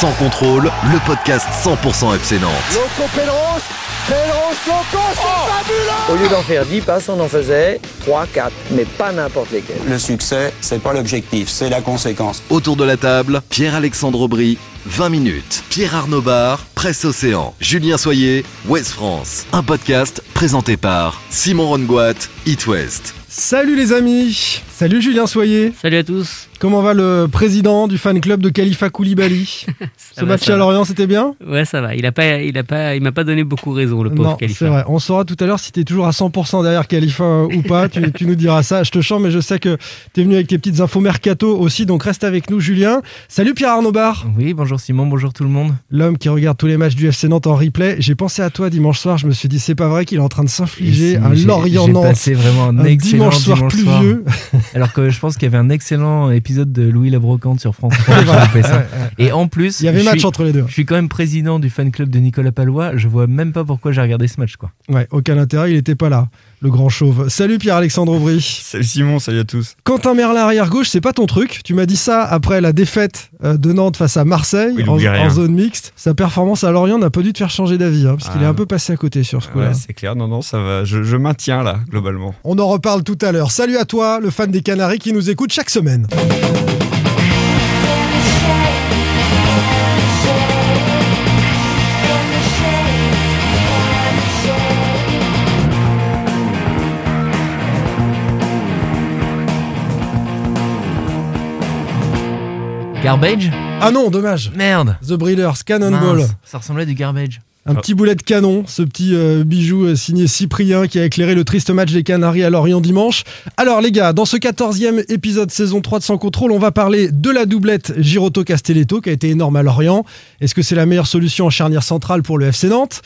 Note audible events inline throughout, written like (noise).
Sans contrôle, le podcast 100% FC Nantes. Loco Pedros, Pedros Loco, c'est fabuleux Au lieu d'en faire 10 passes, on en faisait 3, 4, mais pas n'importe lesquels. Le succès, c'est pas l'objectif, c'est la conséquence. Autour de la table, Pierre-Alexandre Aubry, 20 minutes. Pierre Arnaud Bar, Presse Océan. Julien Soyer, Ouest France. Un podcast présenté par Simon Rongoat, It West. Salut les amis Salut Julien Soyer Salut à tous Comment va le président du fan club de Khalifa Koulibaly (laughs) Ce va, match ça à va. Lorient, c'était bien Ouais, ça va. Il a pas, il a pas, il m'a pas donné beaucoup raison, le pauvre Non, Khalifa. c'est vrai. On saura tout à l'heure si tu es toujours à 100% derrière Khalifa euh, ou pas. tu, tu nous diras ça. Je te chante, mais je sais que tu es venu avec tes petites infos mercato aussi, donc reste avec nous Julien. Salut Pierre Arnaud Bar Oui, bonjour Simon, bonjour tout le monde. l'homme qui regarde tous les matchs du FC Nantes en replay. J'ai pensé à toi dimanche soir, je me suis dit c'est pas vrai qu'il est en train de s'infliger Et un j'ai- Lorient J'ai Nantes. passé vraiment un, Un excellent dimanche soir pluvieux. (laughs) Alors que je pense qu'il y avait un excellent épisode de Louis Labrocante sur France 3. j'ai loupé ça. Et en plus, Il y avait je match suis, entre les deux. je suis quand même président du fan club de Nicolas Palois. Je vois même pas pourquoi j'ai regardé ce match. Quoi. Ouais, aucun intérêt, il était pas là, le grand chauve. Salut Pierre-Alexandre Aubry. Salut Simon, salut à tous. Quentin Merlin arrière gauche, c'est pas ton truc. Tu m'as dit ça après la défaite euh, de Nantes face à Marseille Oui, en, en zone mixte. Sa performance à Lorient n'a pas dû te faire changer d'avis, hein, parce qu'il Ah. est un peu passé à côté sur ce coup-là. Ouais, c'est clair, non, non, ça va. Je, je maintiens là, globalement. On en reparle tout à l'heure. Salut à toi, le fan des Canaries qui nous écoute chaque semaine. Garbage Ah non, dommage. Merde The Breeders, Cannonball. Mince, Ça ressemblait à du garbage. Un petit boulet de canon, ce petit euh, bijou euh, signé Cyprien qui a éclairé le triste match des Canaries à Lorient dimanche. Alors les gars, dans ce 14e épisode saison 3 de Sans Contrôle, on va parler de la doublette Giroto-Castelletto qui a été énorme à Lorient. Est-ce que c'est la meilleure solution en charnière centrale pour le FC Nantes?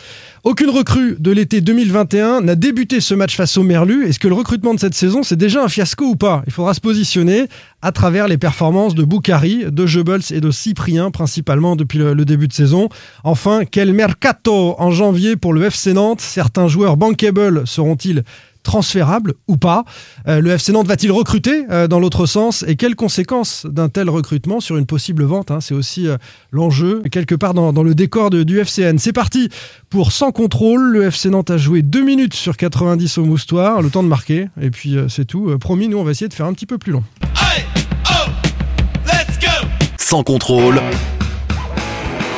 Aucune recrue de l'été 2021 n'a débuté ce match face au Merlu. Est-ce que le recrutement de cette saison, c'est déjà un fiasco ou pas? Il faudra se positionner à travers les performances de Boukari, de Goebbels et de Cyprien, principalement depuis le, le début de saison. Enfin, quel mercato en janvier pour le FC Nantes? Certains joueurs bankable seront-ils transférables ou pas Euh, Le FC Nantes va-t-il recruter euh, dans l'autre sens? Et quelles conséquences d'un tel recrutement sur une possible vente hein? C'est aussi euh, l'enjeu, quelque part dans, dans le décor de- du FCN. C'est parti pour Sans Contrôle. Le FC Nantes a joué 2 minutes sur 90 au Moustoir, le temps de marquer. Et puis euh, c'est tout. Euh, promis, nous on va essayer de faire un petit peu plus long. Sans contrôle,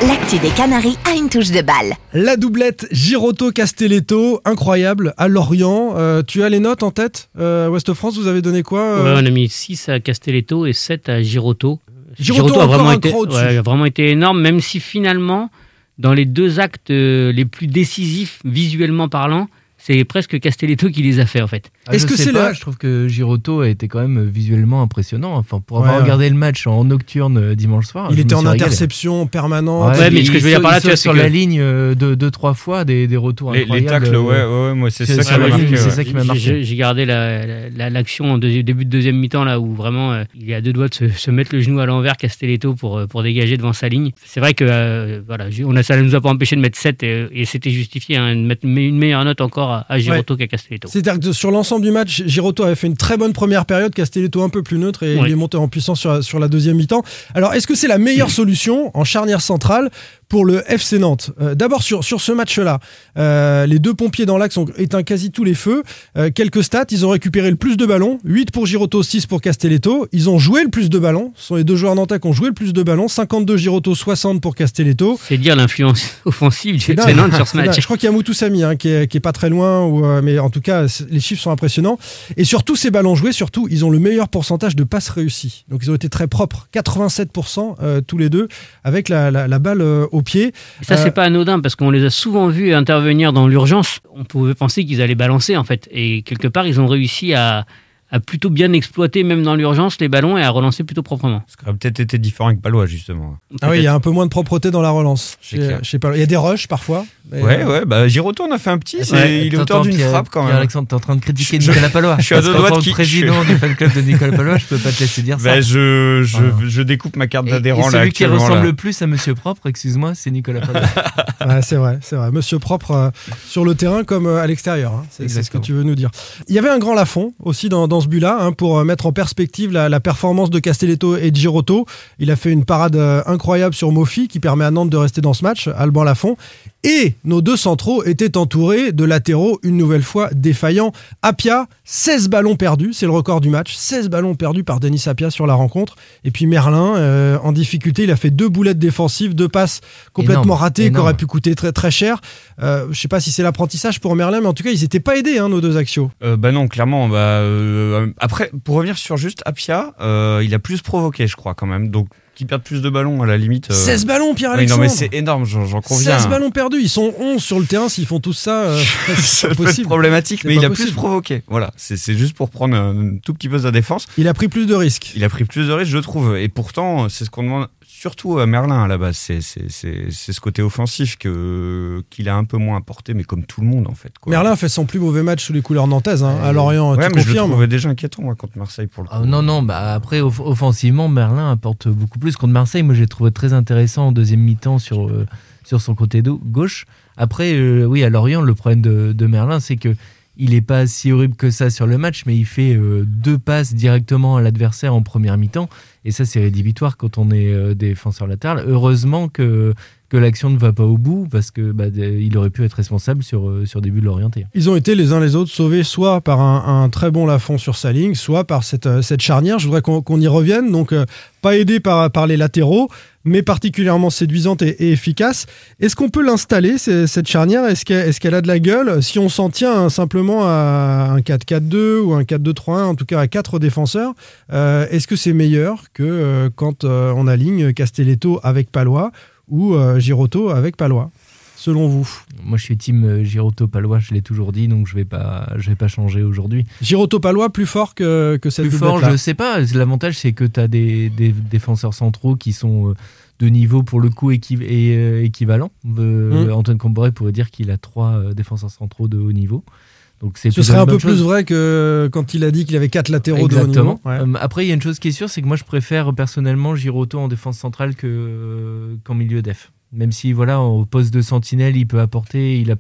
L'actu des Canaries a une touche de balle. La doublette Giroto-Castelletto, incroyable, à Lorient. Euh, tu as les notes en tête euh, Ouest France, vous avez donné quoi euh, Ouais, on a mis 6 à Castelletto et 7 à Giroto. Giroto a encore vraiment un été, cran au-dessus. ouais, a vraiment été énorme, même si finalement, dans les deux actes euh, les plus décisifs visuellement parlant, c'est presque Castelletto qui les a fait en fait. Ah, Est-ce je que c'est la- Je trouve que Giroto a été quand même visuellement impressionnant. Enfin, pour avoir Ouais. regardé le match en nocturne euh, dimanche soir, Il était en interception permanente. Ouais, mais il ce que je veux dire par là, tu saute sur la ligne euh, deux, deux, trois fois, des, des retours Les, les incroyables. tacles, ouais, ouais, ouais, moi c'est ça la ouais. ça qui m'a J'ai- marqué. J'ai gardé la- la- l'action en début de deuxième mi-temps là où vraiment euh, il est à deux doigts de se, se mettre le genou à l'envers Castelletto pour, pour dégager devant sa ligne. C'est vrai que euh, voilà, on a, ça ne nous a pas empêché de mettre 7 et, et c'était justifié hein, de mettre une meilleure note encore à, à Giroto qu'à Castelletto. C'est-à-dire que sur l'ensemble du match, Giroto avait fait une très bonne première période, Castelletto un peu plus neutre et Ouais. il est monté en puissance sur, sur la deuxième mi-temps. Alors, est-ce que c'est la meilleure (clears throat) solution en charnière centrale pour le FC Nantes. Euh, D'abord sur, sur ce match-là, euh, les deux pompiers dans l'axe ont éteint quasi tous les feux. Euh, quelques stats, ils ont récupéré le plus de ballons, 8 pour Giroto, 6 pour Castelletto. Ils ont joué le plus de ballons, ce sont les deux joueurs nantais qui ont joué le plus de ballons, 52 Giroto, 60 pour Castelletto. C'est dire l'influence (laughs) offensive du FC. Nantes sur ce match. Je crois qu'il y a Moutou Samy hein, qui, est, qui est pas très loin, ou, mais en tout cas, les chiffres sont impressionnants. Et sur tous ces ballons joués, surtout, ils ont le meilleur pourcentage de passes réussies. Donc ils ont été très propres, 87% euh, tous les deux, avec la, la- la balle euh, au pied. Et ça, Euh, c'est pas anodin parce qu'on les a souvent vus intervenir dans l'urgence. On pouvait penser qu'ils allaient balancer en fait. Et quelque part, ils ont réussi à, à plutôt bien exploiter, même dans l'urgence, les ballons et à relancer plutôt proprement. Ce qui aurait peut-être été différent avec Palois, justement. Ah oui, il y a un peu moins de propreté dans la relance. Je je sais pas. Il y a des rushs parfois. mais, Ouais, euh, ouais, bah Giroto on a fait un petit, c'est- Ouais, il est auteur d'une frappe quand même. Pierre-Alexandre, t'es en train de critiquer Je- Nicolas Palois. je suis à deux doigts de qui- président je- du fan club de Nicolas Palois, je peux pas te laisser dire ça. Bah, je, je, Ah. je découpe ma carte d'adhérent là celui qui ressemble le plus à Monsieur Propre, excuse-moi, c'est Nicolas Palois. (laughs) Ouais, c'est vrai, c'est vrai. Monsieur propre euh, sur le terrain comme euh, à l'extérieur. hein. C'est ce que tu veux nous dire. Il y avait un grand Lafond aussi dans, dans ce but-là hein, pour euh, mettre en perspective la, la performance de Castelletto et de Girotto. Il a fait une parade euh, incroyable sur Mofi qui permet à Nantes de rester dans ce match, Alban Lafond. Et nos deux centraux étaient entourés de latéraux une nouvelle fois défaillants. Apia, 16 ballons perdus, c'est le record du match. 16 ballons perdus par Denis Apia sur la rencontre. Et puis Merlin, euh, en difficulté, il a fait deux boulettes défensives, deux passes complètement Énorme, ratées qui auraient pu coûter très, très cher. Euh, je sais pas si c'est l'apprentissage pour Merlin, mais en tout cas, ils n'étaient pas aidés, hein, nos deux axiaux. Euh, bah non, clairement. Bah, euh, après, pour revenir sur juste Apia, euh, il a plus provoqué, je crois, quand même. Donc, qui perd plus de ballons, à la limite. euh, 16 ballons, oui, non, Pierre-Alexandre mais c'est énorme, j'en conviens. 16 ballons perdus, ils sont 11 sur le terrain, s'ils font tout ça, euh, (laughs) c'est possible. problématique, mais il a plus provoqué. Voilà, c'est c'est juste pour prendre un tout petit peu sa défense. Il a pris plus de risques. Il a pris plus de risques, je trouve. Et pourtant, c'est ce qu'on demande surtout à Merlin à la base. C'est c'est- c'est- c'est ce côté offensif que qu'il a un peu moins apporté, mais comme tout le monde en fait. Quoi. Merlin fait son plus mauvais match sous les couleurs nantaises, hein, à Lorient, Ouais, tu mais je le déjà inquiétant moi, contre Marseille pour le coup. Ah, non, non, bah après, off- offensivement, Merlin apporte beaucoup plus. Contre Marseille, moi, j'ai trouvé très intéressant en deuxième mi-temps sur, euh, sur son côté do- gauche. Après, euh, oui, à Lorient, le problème de, de Merlin, c'est que il n'est pas si horrible que ça sur le match, mais il fait euh, deux passes directement à l'adversaire en première mi-temps. Et ça, c'est rédhibitoire quand on est euh, défenseur latéral. Heureusement que, que l'action ne va pas au bout, parce que bah, il aurait pu être responsable sur, euh, sur des buts de l'orienté. Ils ont été les uns les autres sauvés soit par un, très bon Lafond sur sa ligne, soit par cette, euh, cette charnière. Je voudrais qu'on qu'on y revienne. Donc, pas aidé par, par les latéraux, mais particulièrement séduisante et, efficace. Est-ce qu'on peut l'installer, cette charnière? Est-ce qu'elle est qu'elle a de la gueule? Si on s'en tient hein, simplement à un 4-4-2 ou un 4-2-3-1, en tout cas à quatre défenseurs, est-ce que c'est meilleur que euh, quand euh, on aligne Castelletto avec Palois ou euh, Girotto avec Palois Selon vous? Moi, je suis team Girotto Palois, je l'ai toujours dit, donc je vais pas, je vais pas changer aujourd'hui. Girotto Palois plus fort que, que cette Plus fort, je sais pas. L'avantage, c'est que tu as des, des défenseurs centraux qui sont de niveau pour le coup et, euh, équivalent. Euh, Mm. Antoine Comboiré pourrait dire qu'il a trois défenseurs centraux de haut niveau. Donc c'est Ce serait un peu plus vrai que quand il a dit qu'il avait quatre latéraux de haut Exactement. niveau. Ouais. Euh, après, il y a une chose qui est sûre, c'est que moi, je préfère personnellement Giroto en défense centrale euh, qu'en milieu def. Même si, voilà, au poste de sentinelle, il peut apporter. Il a,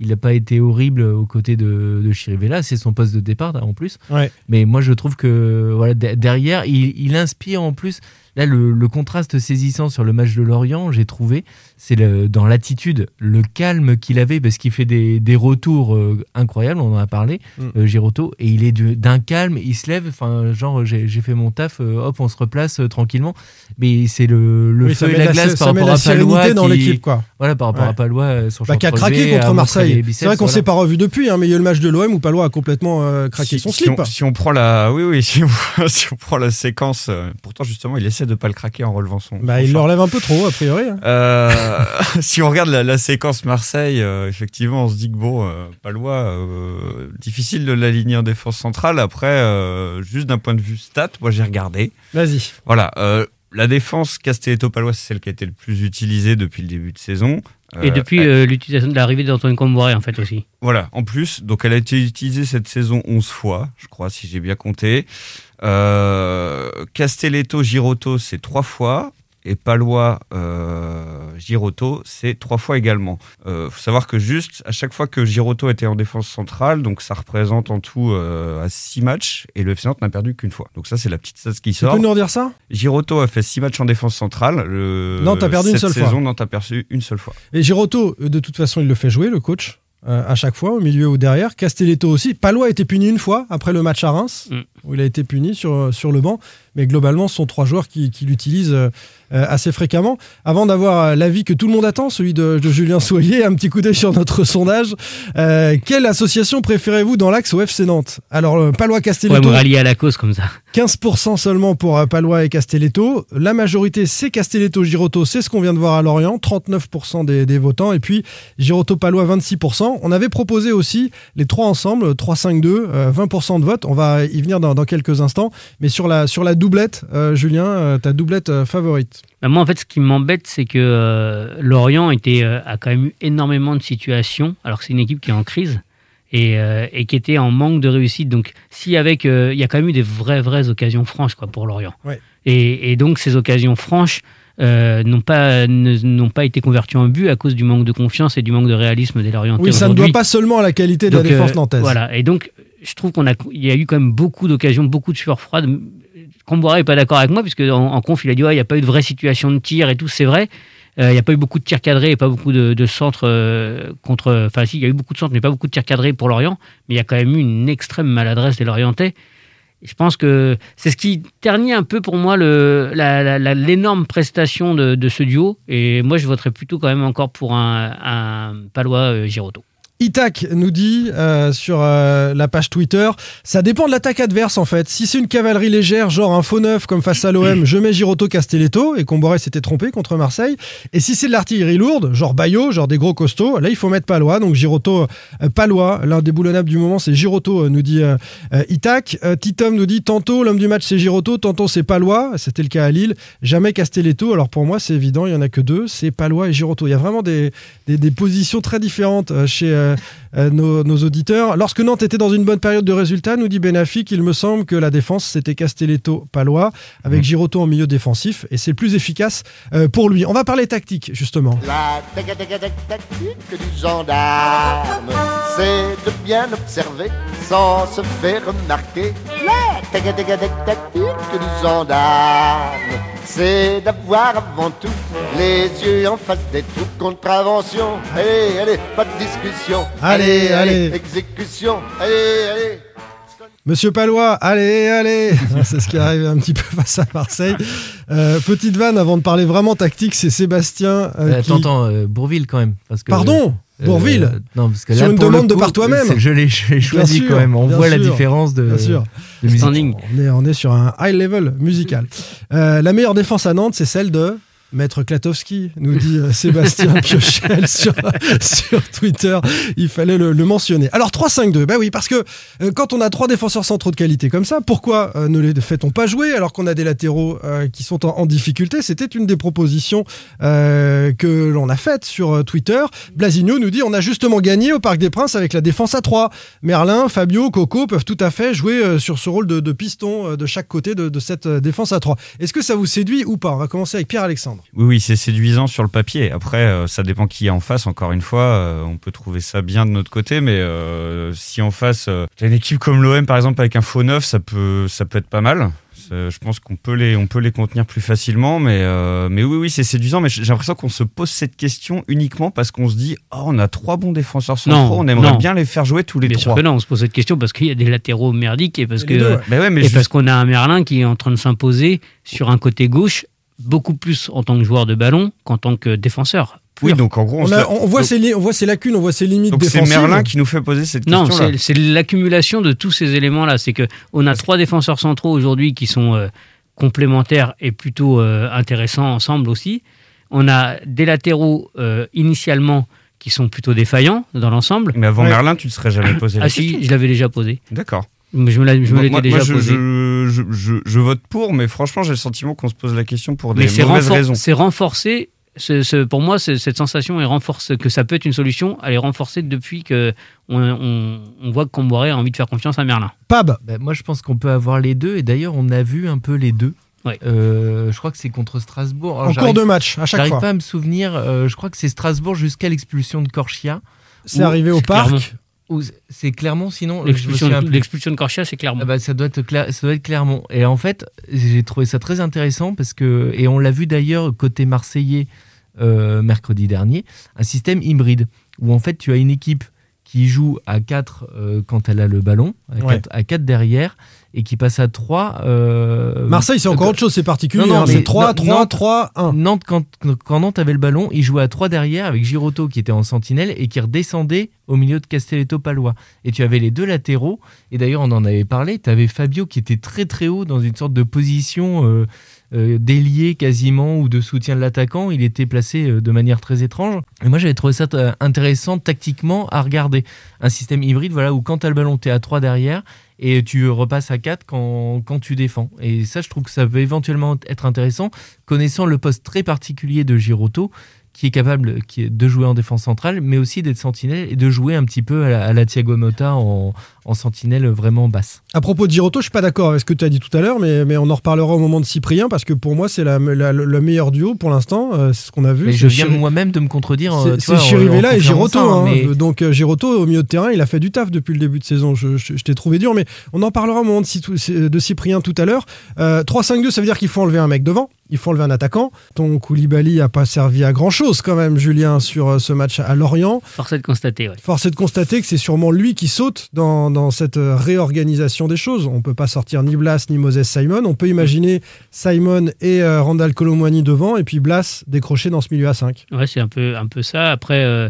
il n'a pas été horrible aux côtés de, de Chirivella. C'est son poste de départ en plus. Ouais. Mais moi, je trouve que voilà, de- derrière, il, il inspire en plus. Là, le, le contraste saisissant sur le match de Lorient, j'ai trouvé, c'est dans l'attitude, le calme qu'il avait, parce qu'il fait des, des retours euh, incroyables, on en a parlé, Mm. euh, Giroto, et il est du- d'un calme, il se lève, enfin, genre, j'ai fait mon taf, euh, hop, on se replace euh, tranquillement. Mais c'est le, le Oui, feu et la la- glace par rapport à Palois. dans qui- l'équipe, quoi. Voilà, par rapport Ouais. à Palois, euh, sur Bah, qui a craqué contre Marseille. C'est vrai qu'on voilà. s'est pas revu depuis, hein, mais il y a eu le match de l'OM où Palois a complètement euh, craqué Si- son si slip. on, si on prend la, oui, oui, (laughs) si on, si on prend la séquence, euh, pourtant justement, il essaie de pas le craquer en relevant son. Bah, son il le relève un peu trop, a priori. hein. Euh, (laughs) si on regarde la, la séquence Marseille, euh, effectivement, on se dit que bon, euh, Palois, euh, difficile de l'aligner en défense centrale. Après, euh, juste d'un point de vue stat, moi j'ai regardé. Vas-y. Voilà, euh, la défense Castelletto-Palois, c'est celle qui a été le plus utilisée depuis le début de saison. Et depuis elle- euh, l'utilisation de l'arrivée d'Antoine Comboiré, en fait, aussi. Voilà, en plus, donc elle a été utilisée cette saison 11 fois, je crois, si j'ai bien compté. Euh, Castelletto, Girotto, c'est trois fois. Et Palois, euh, Giroto, c'est trois fois également. Euh, faut savoir que juste à chaque fois que Giroto était en défense centrale, donc ça représente en tout euh, à six matchs et le FC Nantes n'a perdu qu'une fois. Donc ça c'est la petite stat qui Tu sort. peux nous redire ça? Giroto a fait six matchs en défense centrale. Le... Nantes a perdu une seule fois. saison, Nantes a perdu une seule fois. Et Giroto, euh, de toute façon, il le fait jouer, le coach, euh, à chaque fois, au milieu ou derrière. Castelletto aussi. Palois a été puni une fois après le match à Reims, Mm. Où il a été puni sur, sur le banc. Mais globalement, ce sont trois joueurs qui, qui l'utilisent euh, assez fréquemment. Avant d'avoir euh, l'avis que tout le monde attend, celui de, de Julien Soyer, un petit coup d'œil sur notre sondage. Euh, quelle association préférez-vous dans l'axe au FC Nantes? Alors, Palois Ouais, Castelletto, me rallier à la cause comme ça. 15% seulement pour Palois et Castelletto. La majorité, c'est Castelletto-Girotto, c'est ce qu'on vient de voir à Lorient, 39% des, des votants. Et puis Girotto-Palois, 26%. On avait proposé aussi les trois ensemble, 3-5-2, euh, 20% de vote. On va y venir dans, dans quelques instants. Mais sur la, sur la doublette, euh, Julien, euh, ta doublette euh, favorite Bah, moi, en fait, ce qui m'embête, c'est que Lorient était, a quand même eu énormément de situations, alors que c'est une équipe qui est en crise et, euh, et qui était en manque de réussite. Donc, si avec, euh, il y a quand même eu des vraies, vraies occasions franches quoi, pour Lorient. Ouais. Et, et donc, ces occasions franches euh, n'ont pas, n'ont pas été converties en but à cause du manque de confiance et du manque de réalisme des Lorientais. Oui, ça ne doit pas seulement à la qualité de Donc, la défense nantaise. Voilà, et donc je trouve qu'on a, il y a eu quand même beaucoup d'occasions, beaucoup de sueurs froides. Camboire n'est pas d'accord avec moi, puisque en, en conf, il a dit il n'y a pas eu de vraie situation de tir et tout, c'est vrai. Euh, Il n'y a pas eu beaucoup de tirs cadrés et pas beaucoup de, centres euh, contre. Enfin, si, il y a eu beaucoup de centres, mais pas beaucoup de tirs cadrés pour Lorient. Mais il y a quand même eu une extrême maladresse des Lorientais. Je pense que c'est ce qui ternit un peu pour moi l'énorme prestation de, de ce duo. Et moi, je voterais plutôt quand même encore pour un, un Palois euh, Girotto. Itac nous dit euh, sur euh, la page Twitter, ça dépend de l'attaque adverse en fait. Si c'est une cavalerie légère, genre un faux neuf comme face à l'OM, je mets Girotto Castelletto et Comboré s'était trompé contre Marseille. Et si c'est de l'artillerie lourde, genre Bayo, genre des gros costauds, là il faut mettre Palois. Donc Girotto, euh, Palois, l'un des boulonnables du moment c'est Girotto, euh, nous dit Itac. Titom nous dit tantôt l'homme du match c'est Girotto, tantôt c'est Palois. C'était le cas à Lille. Jamais Castelletto. Alors pour moi c'est évident, il y en a que deux, c'est Palois et Girotto. Il y a vraiment des, positions très différentes chez äh, (laughs) euh, nos, nos auditeurs. Lorsque Nantes était dans une bonne période de résultats, nous dit Benafik, il me semble que la défense c'était Castelletto-Palois avec Girotto en milieu défensif et c'est le plus efficace euh, pour lui. On va parler tactique justement. La tac- tac- tac- tactique du gendarme, c'est de bien observer sans se faire remarquer. La tac- tac- tac- tactique du gendarme, c'est d'avoir avant tout les yeux en face des trous. Contravention, allez, allez, pas de discussion. Allez, allez. exécution, allez, allez. Monsieur Palois, allez, allez (laughs) C'est ce qui arrive un petit peu face à Marseille. Euh, petite vanne avant de parler vraiment tactique, c'est Sébastien. euh, Euh, qui- euh, Bourville quand même. Parce que, Pardon euh, Bourville Non, parce que Sur là, une demande de par toi-même. Je l'ai je l'ai choisi sûr, quand même. On voit la différence de, Bien sûr. de musique. On est, on est sur un high level musical. Euh, la meilleure défense à Nantes, c'est celle de Maître Klatowski, nous dit euh, (laughs) Sébastien Piochel sur, Twitter. Il fallait le, mentionner. Alors 3-5-2, bah oui, parce que euh, quand on a trois défenseurs centraux de qualité comme ça, pourquoi euh, ne les fait-on pas jouer alors qu'on a des latéraux qui sont en, difficulté? C'était une des propositions que l'on a faites sur Twitter. Blasigno nous dit on a justement gagné au Parc des Princes avec la défense à 3. Merlin, Fabio, Coco peuvent tout à fait jouer sur ce rôle de, piston de chaque côté de, de cette défense à 3. Est-ce que ça vous séduit ou pas? On va commencer avec Pierre-Alexandre. Oui, oui, c'est séduisant sur le papier. Après, euh, ça dépend qui est en face. Encore une fois, euh, on peut trouver ça bien de notre côté, mais euh, si en face, euh, t'as une équipe comme l'OM, par exemple, avec un faux neuf, ça peut, ça peut être pas mal. Je pense qu'on peut les, on peut les contenir plus facilement, mais, euh, mais oui, oui, c'est séduisant. Mais j'ai l'impression qu'on se pose cette question uniquement parce qu'on se dit, oh, on a trois bons défenseurs centraux, Non, on aimerait non. bien les faire jouer tous les Bien trois. sûr que non, on se pose cette question parce qu'il y a des latéraux merdiques et parce deux, que ouais. Mais ouais, mais et juste- parce qu'on a un Merlin qui est en train de s'imposer sur un côté gauche beaucoup plus en tant que joueur de ballon qu'en tant que défenseur. oui, donc en gros, on, On, a- la- on voit donc- ses, li- on voit ses lacunes, on voit ses limites donc c'est. Merlin qui nous fait poser cette Non, question-là. c'est c'est l'accumulation de tous ces éléments-là. C'est que on a trois défenseurs centraux aujourd'hui qui sont euh, complémentaires et plutôt euh, intéressants ensemble aussi. On a des latéraux euh, initialement qui sont plutôt défaillants dans l'ensemble. Mais avant Ouais. Merlin, tu ne serais jamais posé la Ah question. si, je l'avais déjà posé. D'accord. Mais Je me l'étais déjà moi, je, posé. je, je, je- je vote pour, mais franchement, j'ai le sentiment qu'on se pose la question pour des Mais c'est mauvaises raisons. c'est renforcé. ce- ce- pour moi, cette sensation est renforcée, que ça peut être une solution. Elle est renforcée depuis que on, on- on voit que Comboiré a envie de faire confiance à Merlin. Pab, Ben, moi, je pense qu'on peut avoir les deux. Et d'ailleurs, on a vu un peu les deux. Ouais. Euh, je crois que c'est contre Strasbourg. Alors, En j'arrive- cours de match, à chaque J'arrive fois. pas à me souvenir. euh, je crois que c'est Strasbourg jusqu'à l'expulsion de Corchia. C'est arrivé au parc. Clermont. C'est Clermont sinon L'expulsion de- Corchia, c'est clairement. Ah bah, ça doit être Cla- ça doit être Clermont. Et en fait, j'ai trouvé ça très intéressant parce que et on l'a vu d'ailleurs côté marseillais euh, mercredi dernier, un système hybride où en fait tu as une équipe qui joue à 4 quand elle a le ballon, à Ouais. 4, à quatre derrière et qui passe à 3 euh, Marseille, c'est encore euh, autre chose, c'est particulier. Hein, c'est 3, Nantes- 3, 3, 1. Nantes, quand, quand Nantes avait le ballon, il jouait à 3 derrière avec Giroto qui était en sentinelle et qui redescendait au milieu de Castelletto-Palois. Et tu avais les deux latéraux. Et d'ailleurs, on en avait parlé. Tu avais Fabio qui était très très haut dans une sorte de position euh, euh, d'ailier quasiment ou de soutien de l'attaquant. Il était placé de manière très étrange. Et moi, j'avais trouvé ça intéressant tactiquement à regarder. Un système hybride voilà, où quand tu as le ballon, tu es à 3 derrière et tu repasses à 4 quand, quand tu défends. Et ça, je trouve que ça peut éventuellement être intéressant, connaissant le poste très particulier de Giroto, qui est capable qui est de jouer en défense centrale, mais aussi d'être sentinelle et de jouer un petit peu à la, à la Thiago Motta en, en sentinelle vraiment basse. À propos de Giroto, je suis pas d'accord avec ce que tu as dit tout à l'heure, mais, mais on en reparlera au moment de Cyprien, parce que pour moi, c'est la, la- le meilleur duo pour l'instant. euh, c'est ce qu'on a vu. Mais je viens moi-même de me contredire. euh, C'est en- Chirivella et Giroto. hein. mais- Donc euh, Giroto au milieu de terrain, il a fait du taf depuis le début de saison. Je, je- je t'ai trouvé dur, mais on en parlera au moment de, de Cyprien tout à l'heure. Euh, 3-5-2, ça veut dire qu'il faut enlever un mec devant. Il faut enlever un attaquant. Ton Koulibaly a pas servi à grand chose quand même, Julien, sur euh, ce match à Lorient. Force est de constater, ouais. Force est de constater que c'est sûrement lui qui saute dans, dans cette euh, réorganisation des choses. On peut pas sortir ni Blas ni Moses Simon. On peut imaginer Simon et euh, Randall Colomwani devant et puis Blas décroché dans ce milieu à 5. Ouais, c'est un peu, un peu ça. Après, euh,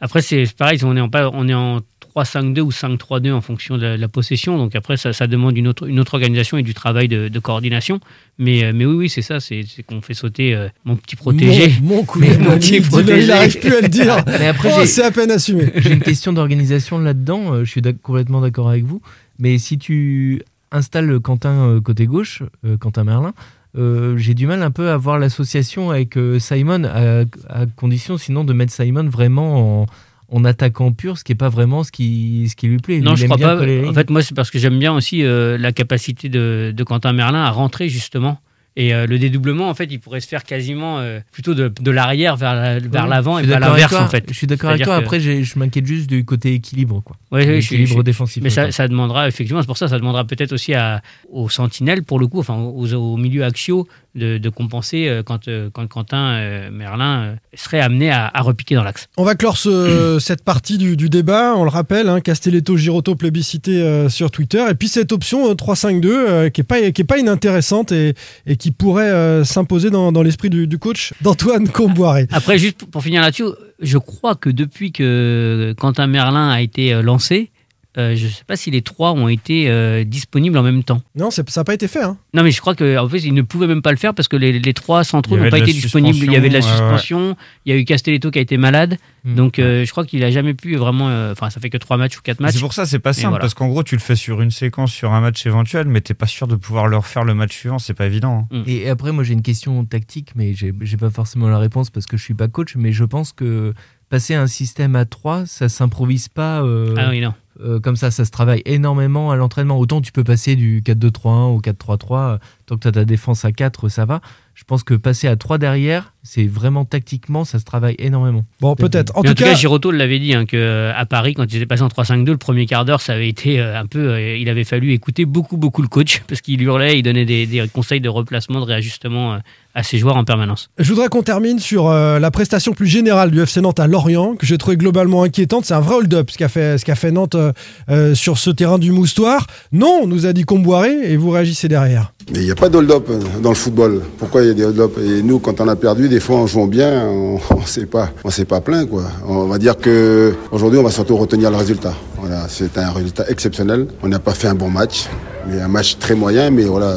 après c'est pareil, on est en, on est en 3-5-2 ou 5-3-2 en fonction de la, de la possession. Donc après, ça, ça demande une autre, une autre organisation et du travail de, de coordination. Mais, euh, mais oui, oui, c'est ça. C'est qu'on fait sauter euh, mon petit protégé. Mon, mon Mais mon petit protégé. il n'arrive plus à le dire. (laughs) Mais après, Oh, j'ai- c'est à peine assumé. (laughs) J'ai une question d'organisation là-dedans. euh, Je suis complètement d'accord avec vous. Mais si tu installes Quentin côté gauche, Quentin Merlin, euh, j'ai du mal un peu à voir l'association avec euh, Simon, à, à condition sinon de mettre Simon vraiment en, en attaquant pur, ce qui n'est pas vraiment ce qui, ce qui lui plaît. Non, je aime crois pas. En fait, moi, c'est parce que j'aime bien aussi euh, la capacité de, de Quentin Merlin à rentrer justement. Et euh, le dédoublement, en fait, il pourrait se faire quasiment euh, plutôt de, de l'arrière vers la- vers Oui, l'avant et pas l'inverse, en fait. Je suis d'accord avec toi. que- Après, je m'inquiète juste du côté équilibre. Quoi. Ouais, ouais, je je défensif. Mais ça, demandera, effectivement, c'est pour ça, ça demandera peut-être aussi à, aux sentinelles, pour le coup, enfin aux, aux milieux axiaux, de, de compenser euh, quand, euh, quand Quentin euh, Merlin serait amené à, à repiquer dans l'axe. On va clore ce- (clears throat) cette partie du, du débat. On le rappelle, hein, Castelletto Giroto plébiscité sur Twitter. Et puis cette option euh, 3-5-2 euh, qui est pas qui est pas inintéressante et, et qui pourrait s'imposer dans, dans l'esprit du, du coach d'Antoine Comboiré. (laughs) Après, juste pour, finir là-dessus, je crois que depuis que Quentin Merlin a été lancé, euh, je ne sais pas si les trois ont été euh, disponibles en même temps. Non, ça n'a pas été fait. hein. Non, mais je crois qu'en fait, ils ne pouvaient même pas le faire parce que les, les trois centraux n'ont pas été disponibles. Il y avait de la suspension, ouais, il y a eu Castelletto qui a été malade. Mm. Donc, euh, je crois qu'il a jamais pu vraiment. euh, Enfin, ça fait que trois matchs ou quatre matchs. C'est pour ça, c'est pas simple, voilà. parce qu'en gros, tu le fais sur une séquence, sur un match éventuel, mais t'es pas sûr de pouvoir le refaire le match suivant, c'est pas évident. hein. Et après, moi, j'ai une question tactique, mais j'ai j'ai pas forcément la réponse parce que je suis pas coach. Mais je pense que passer à un système à 3, ça s'improvise pas euh, Ah oui, non. Euh, comme ça. Ça se travaille énormément à l'entraînement. Autant tu peux passer du 4-2-3-1 au 4-3-3, euh, tant que tu as ta défense à 4, ça va. Je pense que passer à 3 derrière, c'est vraiment tactiquement, ça se travaille énormément. Bon, peut-être. En en tout cas, cas, Giroto l'avait dit hein, que euh, à Paris, quand ils étaient passés en 3-5-2, le premier quart d'heure, ça avait été euh, un peu. euh, il avait fallu écouter beaucoup, beaucoup le coach parce qu'il hurlait, il donnait des, des conseils de replacement, de réajustement euh, à ses joueurs en permanence. je voudrais qu'on termine sur euh, la prestation plus générale du FC Nantes à Lorient, que j'ai trouvé globalement inquiétante. C'est un vrai hold-up ce qu'a fait, ce qu'a fait Nantes euh, euh, sur ce terrain du Moustoir. Non, nous a dit Comboiré, et vous réagissez derrière. Mais il n'y a pas d'hold-up dans le football. Pourquoi il y a des hold-up? Et nous, quand on a perdu, des fois, en jouant bien, on ne s'est pas, on pas plaint, quoi. On va dire que aujourd'hui, on va surtout retenir le résultat. Voilà, c'est un résultat exceptionnel. On n'a pas fait un bon match, mais un match très moyen. Mais voilà,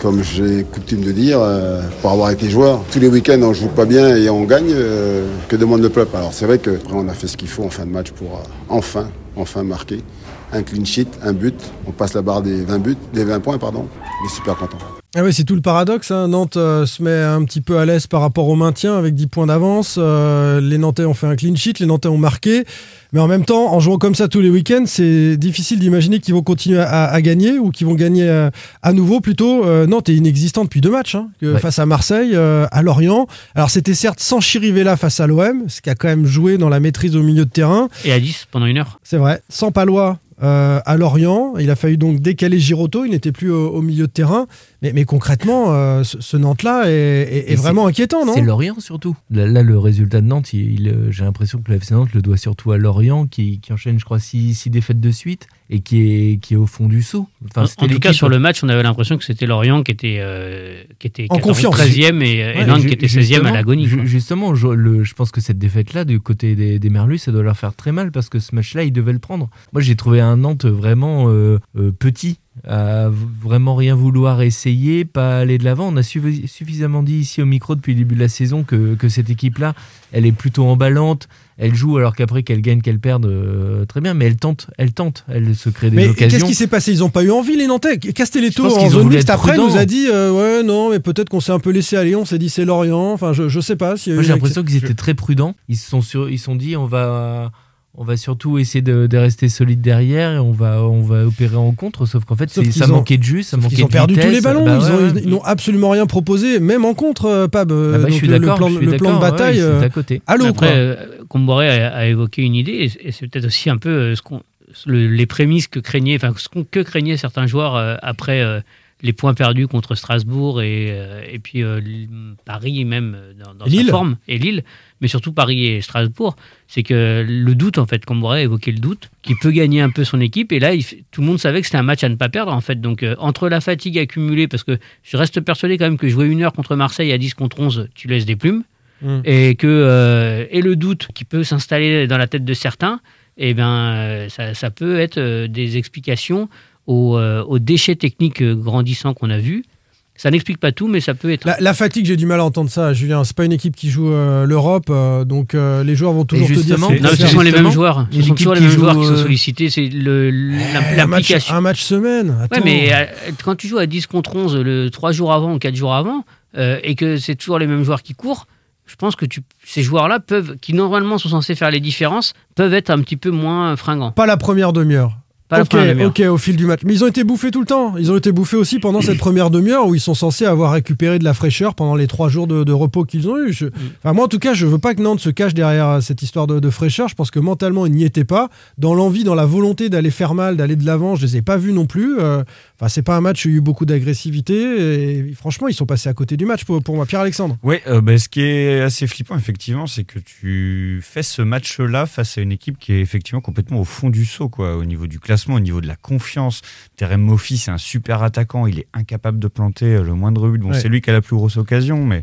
comme j'ai coutume de dire, euh, pour avoir été joueur, tous les week-ends, on joue pas bien et on gagne. euh, que demande le peuple? Alors c'est vrai que on a fait ce qu'il faut en fin de match pour euh, enfin, enfin marquer un clean sheet, un but. On passe la barre des 20 buts, des 20 points, pardon. On est super content. Ah ouais, c'est tout le paradoxe. hein. Nantes euh, se met un petit peu à l'aise par rapport au maintien avec 10 points d'avance. Euh, les Nantais ont fait un clean sheet, les Nantais ont marqué. Mais en même temps, en jouant comme ça tous les week-ends, c'est difficile d'imaginer qu'ils vont continuer à, à gagner ou qu'ils vont gagner euh, à nouveau. Plutôt, euh, Nantes est inexistant depuis deux matchs hein, que Ouais. face à Marseille, à Lorient. Alors c'était certes sans Chirivella face à l'OM, ce qui a quand même joué dans la maîtrise au milieu de terrain. Et à 10 pendant une heure. C'est vrai. Sans Palois euh, à Lorient, il a fallu donc décaler Giroto. Il n'était plus au, au milieu de terrain. Mais, mais concrètement, euh, ce, ce Nantes-là est, est- est Et vraiment inquiétant, non? C'est Lorient surtout. Là, là, le résultat de Nantes, il- il, euh, j'ai l'impression que le FC Nantes le doit surtout à Lorient, qui, qui enchaîne, je crois, six, six défaites de suite et qui est, qui est au fond du saut. Enfin, En, tout cas, sur le match, on avait l'impression que c'était Lorient qui était, euh, qui était En 14, confiance. 13e et, et Ouais, Nantes ju- qui était 16e à l'agonie. ju-. Justement, je, le- je pense que cette défaite-là, du côté des, des Merlus, ça doit leur faire très mal parce que ce match-là, ils devaient le prendre. Moi, j'ai trouvé un Nantes vraiment euh, euh, petit, à vraiment rien vouloir essayer, pas aller de l'avant. On a suffi- suffisamment dit ici au micro depuis le début de la saison que, que cette équipe-là, elle est plutôt emballante. Elle joue alors qu'après qu'elle gagne, qu'elle perde, euh, très bien, mais elle tente, elle tente, elle se crée des Mais occasions. qu'est-ce qui s'est passé? Ils n'ont pas eu envie, les Nantais? Castelletto, en zone mixte, après, nous a dit euh, Ouais, non, mais peut-être qu'on s'est un peu laissé aller. On s'est dit c'est Lorient. Enfin, je, je sais pas. Si Moi, j'ai l'impression qu'ils étaient très prudents. Ils se sont, sur, ils se sont dit on va, on va surtout essayer de, de rester solide derrière et on va, on va opérer en contre. Sauf qu'en fait, Sauf ça ont- manquait de jus, ça manquait Ils ont de perdu tous les ballons. Bah ils ont- ouais, ils- ils n'ont absolument rien proposé, même en contre, euh, Pab. Euh, Ah bah, je donc suis le- le, d'accord, plan, je suis le plan de ouais, bataille. étaient euh, à côté. Après, quoi. euh, Comboré a, a évoqué une idée, et c'est peut-être aussi un peu euh, ce qu'on, le- les prémices que craignaient, enfin, ce qu'on- que craignaient certains joueurs euh, après euh, les points perdus contre Strasbourg et, euh, et puis euh, Paris même euh, dans, dans Lille. sa forme et Lille, mais surtout Paris et Strasbourg, c'est que le doute en fait, Comboré a évoqué le doute, qui peut gagner un peu son équipe. Et là il tout le monde savait que c'était un match à ne pas perdre en fait, donc euh, entre la fatigue accumulée, parce que je reste persuadé quand même que jouer une heure contre Marseille à 10 contre 11, tu laisses des plumes. Mm. et que et le doute qui peut s'installer dans la tête de certains, et ben euh, ça, ça peut être des explications aux, euh, aux déchets techniques euh, grandissants qu'on a vus. Ça n'explique pas tout, mais ça peut être. La, la fatigue, j'ai du mal à entendre ça, Julien. C'est pas une équipe qui joue euh, l'Europe, euh, donc euh, les joueurs vont toujours te dire. Non, ce sont les mêmes joueurs. Ce sont toujours les mêmes joue, joueurs qui sont sollicités. C'est le- l'im- un un match semaine. Ouais, Attends. mais euh, quand tu joues à 10 contre 11 le 3 jours avant ou 4 jours avant, et que c'est toujours les mêmes joueurs qui courent, je pense que tu, ces joueurs-là peuvent, qui normalement sont censés faire les différences, peuvent être un petit peu moins fringants. Pas la première demi-heure. Pas la ok, ok, au fil du match. Mais ils ont été bouffés tout le temps. Ils ont été bouffés aussi pendant cette première demi-heure où ils sont censés avoir récupéré de la fraîcheur pendant les trois jours de, de repos qu'ils ont eu. Je- Enfin, moi, en tout cas, je veux pas que Nantes se cache derrière cette histoire de, de fraîcheur. Je pense que mentalement, ils n'y étaient pas. Dans l'envie, dans la volonté d'aller faire mal, d'aller de l'avant, je les ai pas vus non plus. Euh, Enfin, c'est pas un match où il y a eu beaucoup d'agressivité. Et franchement, ils sont passés à côté du match pour, pour moi. Pierre-Alexandre. Oui, euh, bah, ce qui est assez flippant, effectivement, c'est que tu fais ce match-là face à une équipe qui est effectivement complètement au fond du saut, quoi, au niveau du classement, au niveau de la confiance. Terem Moffi, c'est un super attaquant, il est incapable de planter euh, le moindre but. Bon, Ouais. c'est lui qui a la plus grosse occasion, mais,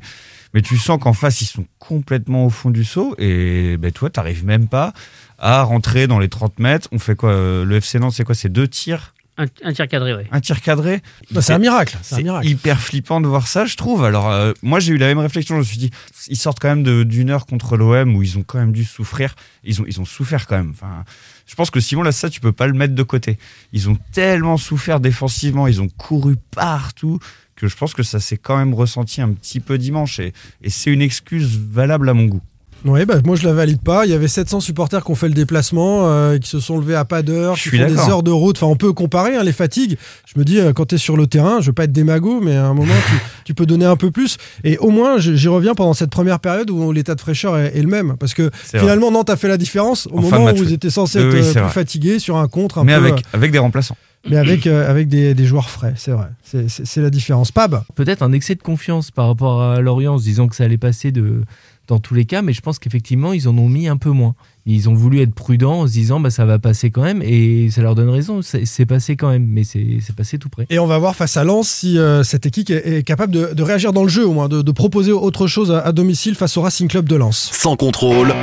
mais tu sens qu'en face, ils sont complètement au fond du saut et ben, toi, t'arrives même pas à rentrer dans les 30 mètres. On fait quoi euh, Le FC Nantes, c'est quoi? C'est deux tirs? Un, un tir cadré, oui. un tir cadré? Bah, c'est un miracle. C'est un c'est miracle. hyper flippant de voir ça, je trouve. Alors, euh, moi, j'ai eu la même réflexion. Je me suis dit, ils sortent quand même d'une heure contre l'OM où ils ont quand même dû souffrir. Ils ont, ils ont souffert quand même. Enfin, je pense que Simon, là, ça, tu peux pas le mettre de côté. Ils ont tellement souffert défensivement, ils ont couru partout que je pense que ça s'est quand même ressenti un petit peu dimanche. Et, et c'est une excuse valable à mon goût. Oui, bah, moi je la valide pas. Il y avait 700 supporters qui ont fait le déplacement, euh, qui se sont levés à pas d'heure, Je qui suis font des heures de route. Enfin, on peut comparer hein, les fatigues. Je me dis, euh, quand tu es sur le terrain, je veux pas être démago, mais à un moment, tu, tu peux donner un peu plus. Et au moins, j'y reviens pendant cette première période où l'état de fraîcheur est, est le même. Parce que finalement, Nantes a fait la différence au En moment où match, vous oui. étiez censé Oui, être oui, euh, plus vrai. fatigué sur un contre. Un Mais peu, avec, euh, avec des remplaçants. mais avec, euh, avec des, des joueurs frais, c'est vrai. C'est la différence. Pab? Peut-être un excès de confiance par rapport à Lorient en se disant que ça allait passer de, dans tous les cas, mais je pense qu'effectivement, ils en ont mis un peu moins. Ils ont voulu être prudents en se disant bah, ça va passer quand même, et ça leur donne raison, c'est passé quand même, mais c'est c'est passé tout près. Et on va voir face à Lens si euh, cette équipe est, est capable de, de réagir dans le jeu, au moins, de, de proposer autre chose à, à domicile face au Racing Club de Lens. Sans contrôle,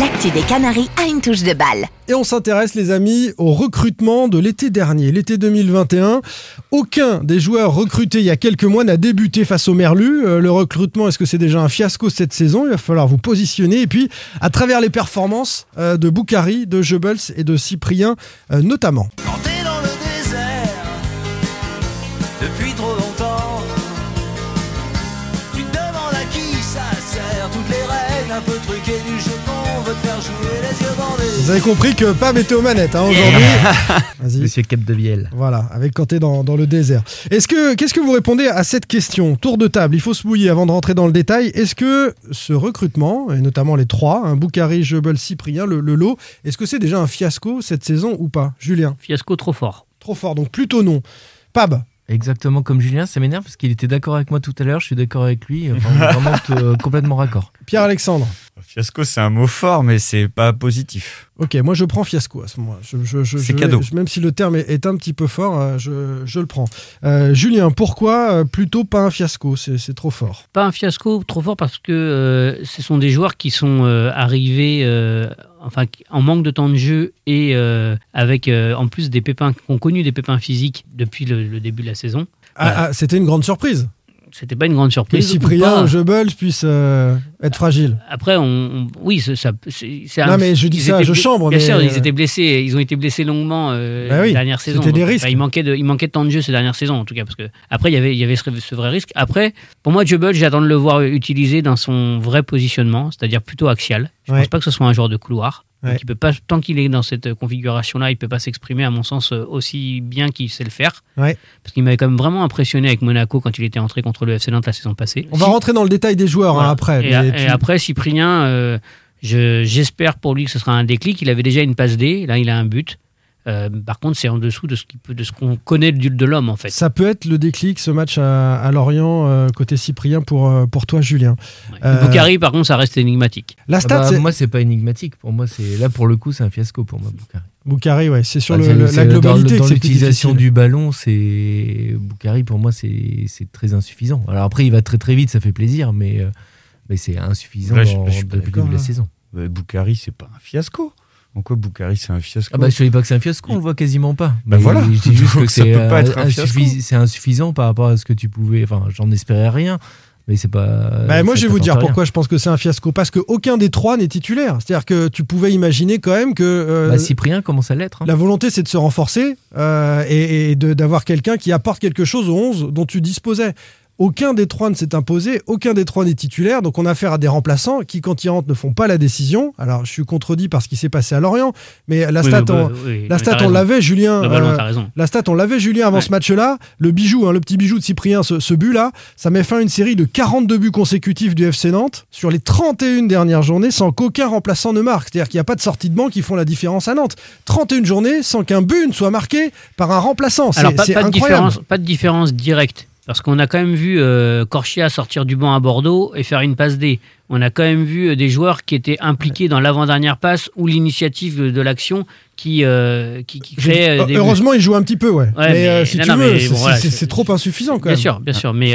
L'actu des Canaries a une touche de balle. Et on s'intéresse, les amis, au recrutement de l'été dernier, l'été 2021. Aucun des joueurs recrutés il y a quelques mois n'a débuté face au Merlu. Euh, le recrutement, est-ce que c'est déjà un fiasco cette saison? Il va falloir vous positionner. Et puis, à travers les performances euh, de Boukari, de Goebbels et de Cyprien, euh, notamment. Quand Vous avez compris que Pab était aux manettes hein, aujourd'hui. (laughs) Vas-y. Monsieur Capdevielle. Voilà, avec quand t'es dans, dans le désert. Est-ce que qu'est-ce que vous répondez à cette question? Tour de table, il faut se mouiller avant de rentrer dans le détail. Est-ce que ce recrutement, et notamment les trois, hein, Boukari, Jebel, Cyprien, le, le lot, est-ce que c'est déjà un fiasco cette saison ou pas? Julien Fiasco trop fort. Trop fort, donc plutôt non. Pab Exactement comme Julien, ça m'énerve parce qu'il était d'accord avec moi tout à l'heure, je suis d'accord avec lui, enfin, on est vraiment (laughs) euh, complètement raccord. Pierre-Alexandre Fiasco, c'est un mot fort, mais c'est pas positif. Ok, moi je prends fiasco à ce moment-là. Je- je- je- C'est cadeau. Même si le terme est, est un petit peu fort, euh, je, je le prends. Euh, Julien, pourquoi plutôt pas un fiasco? C'est c'est trop fort. Pas un fiasco trop fort parce que euh, ce sont des joueurs qui sont euh, arrivés euh, enfin, en manque de temps de jeu et euh, avec euh, en plus des pépins, qui ont connu des pépins physiques depuis le, le début de la saison. Ah, ah, C'était une grande surprise C'était pas une grande que surprise. ou Cyprien ou Jebel puissent euh, être fragiles. Après, on, on- oui, ça, c'est, Non, mais je dis ça, je chambre, Bien mais, sûr, euh, ils étaient blessés, ils ont été blessés longuement euh, Bah oui, la dernière saison. c'était des risques. bah, il manquait de, il manquait de temps de jeu ces dernières saisons, en tout cas, parce que après il y avait, il y avait ce, ce vrai risque. Après, pour moi, Jubble, j'attends de le voir utilisé dans son vrai positionnement, c'est-à-dire plutôt axial. Je Ouais. pense pas que ce soit un joueur de couloir. Donc, il peut pas, tant qu'il est dans cette configuration-là, il peut pas s'exprimer, à mon sens, euh, aussi bien qu'il sait le faire. Ouais. Parce qu'il m'avait quand même vraiment impressionné avec Monaco quand il était entré contre le FC Nantes la saison passée. On va rentrer dans le détail des joueurs hein, après. Et, mais tu- après, Cyprien, euh, je- j'espère pour lui que ce sera un déclic. Il avait déjà une passe D, là il a un but. Euh, par contre, c'est en dessous de ce qui peut- de ce qu'on connaît de, de l'homme en fait. Ça peut être le déclic, ce match à, à Lorient, euh, côté Cyprien, pour, euh, pour toi, Julien. Euh, Boukari, par contre, ça reste énigmatique. La Ah stat, bah, c'est- moi, c'est pas énigmatique. Pour moi, c'est là pour le coup, c'est un fiasco pour moi, Boukari. Boukari, ouais, c'est sur Bah, le- c'est- le- c'est la dans- globalité. Dans, plus l'utilisation du ballon, c'est Boukari pour moi, c'est c'est très insuffisant. Alors après, il va très très vite, ça fait plaisir, mais euh, mais c'est insuffisant Là, je- dans- je suis pas depuis le début de la là. saison. Bah, Boukari, c'est pas un fiasco. En quoi Boukari, c'est un fiasco Ah bah je te dis pas que c'est un fiasco, on le voit quasiment pas. Bah Mais voilà. Je dis (laughs) juste que c'est peut pas euh, être un fiasco. insuffi- c'est insuffisant par rapport à ce que tu pouvais. Enfin, j'en espérais rien, mais c'est pas. Bah, moi, je vais vous dire rien. pourquoi je pense que c'est un fiasco. Parce qu'aucun des trois n'est titulaire. C'est-à-dire que tu pouvais imaginer quand même que euh, Bah, Cyprien commence à l'être. hein. la volonté, c'est de se renforcer euh, et, et de- d'avoir quelqu'un qui apporte quelque chose au 11 dont tu disposais. Aucun des trois ne s'est imposé, aucun des trois n'est titulaire, donc on a affaire à des remplaçants qui, quand ils rentrent, ne font pas la décision. Alors, je suis contredit par ce qui s'est passé à Lorient, mais la Oui, stat, mais on, bah, oui, la mais stat, on l'avait, Julien. Euh, la stat, on l'avait, Julien, avant Ouais. ce match-là. Le bijou, hein, le petit bijou de Cyprien, ce, ce but-là, ça met fin à une série de 42 buts consécutifs du FC Nantes sur les 31 dernières journées sans qu'aucun remplaçant ne marque. C'est-à-dire qu'il n'y a pas de sortie de banc qui font la différence à Nantes. 31 journées sans qu'un but ne soit marqué par un remplaçant. Alors, pas, pas de incroyable. différence, pas de différence directe. Parce qu'on a quand même vu euh, Corchia sortir du banc à Bordeaux et faire une passe D. On a quand même vu euh, des joueurs qui étaient impliqués dans l'avant-dernière passe ou l'initiative de, de l'action qui, euh, qui, qui créait euh, des buts. Heureusement, il joue un petit peu, ouais. Ouais, mais, mais- si non, tu non, veux, c'est bon, voilà, trop insuffisant quand Bien même. sûr, bien sûr. Mais,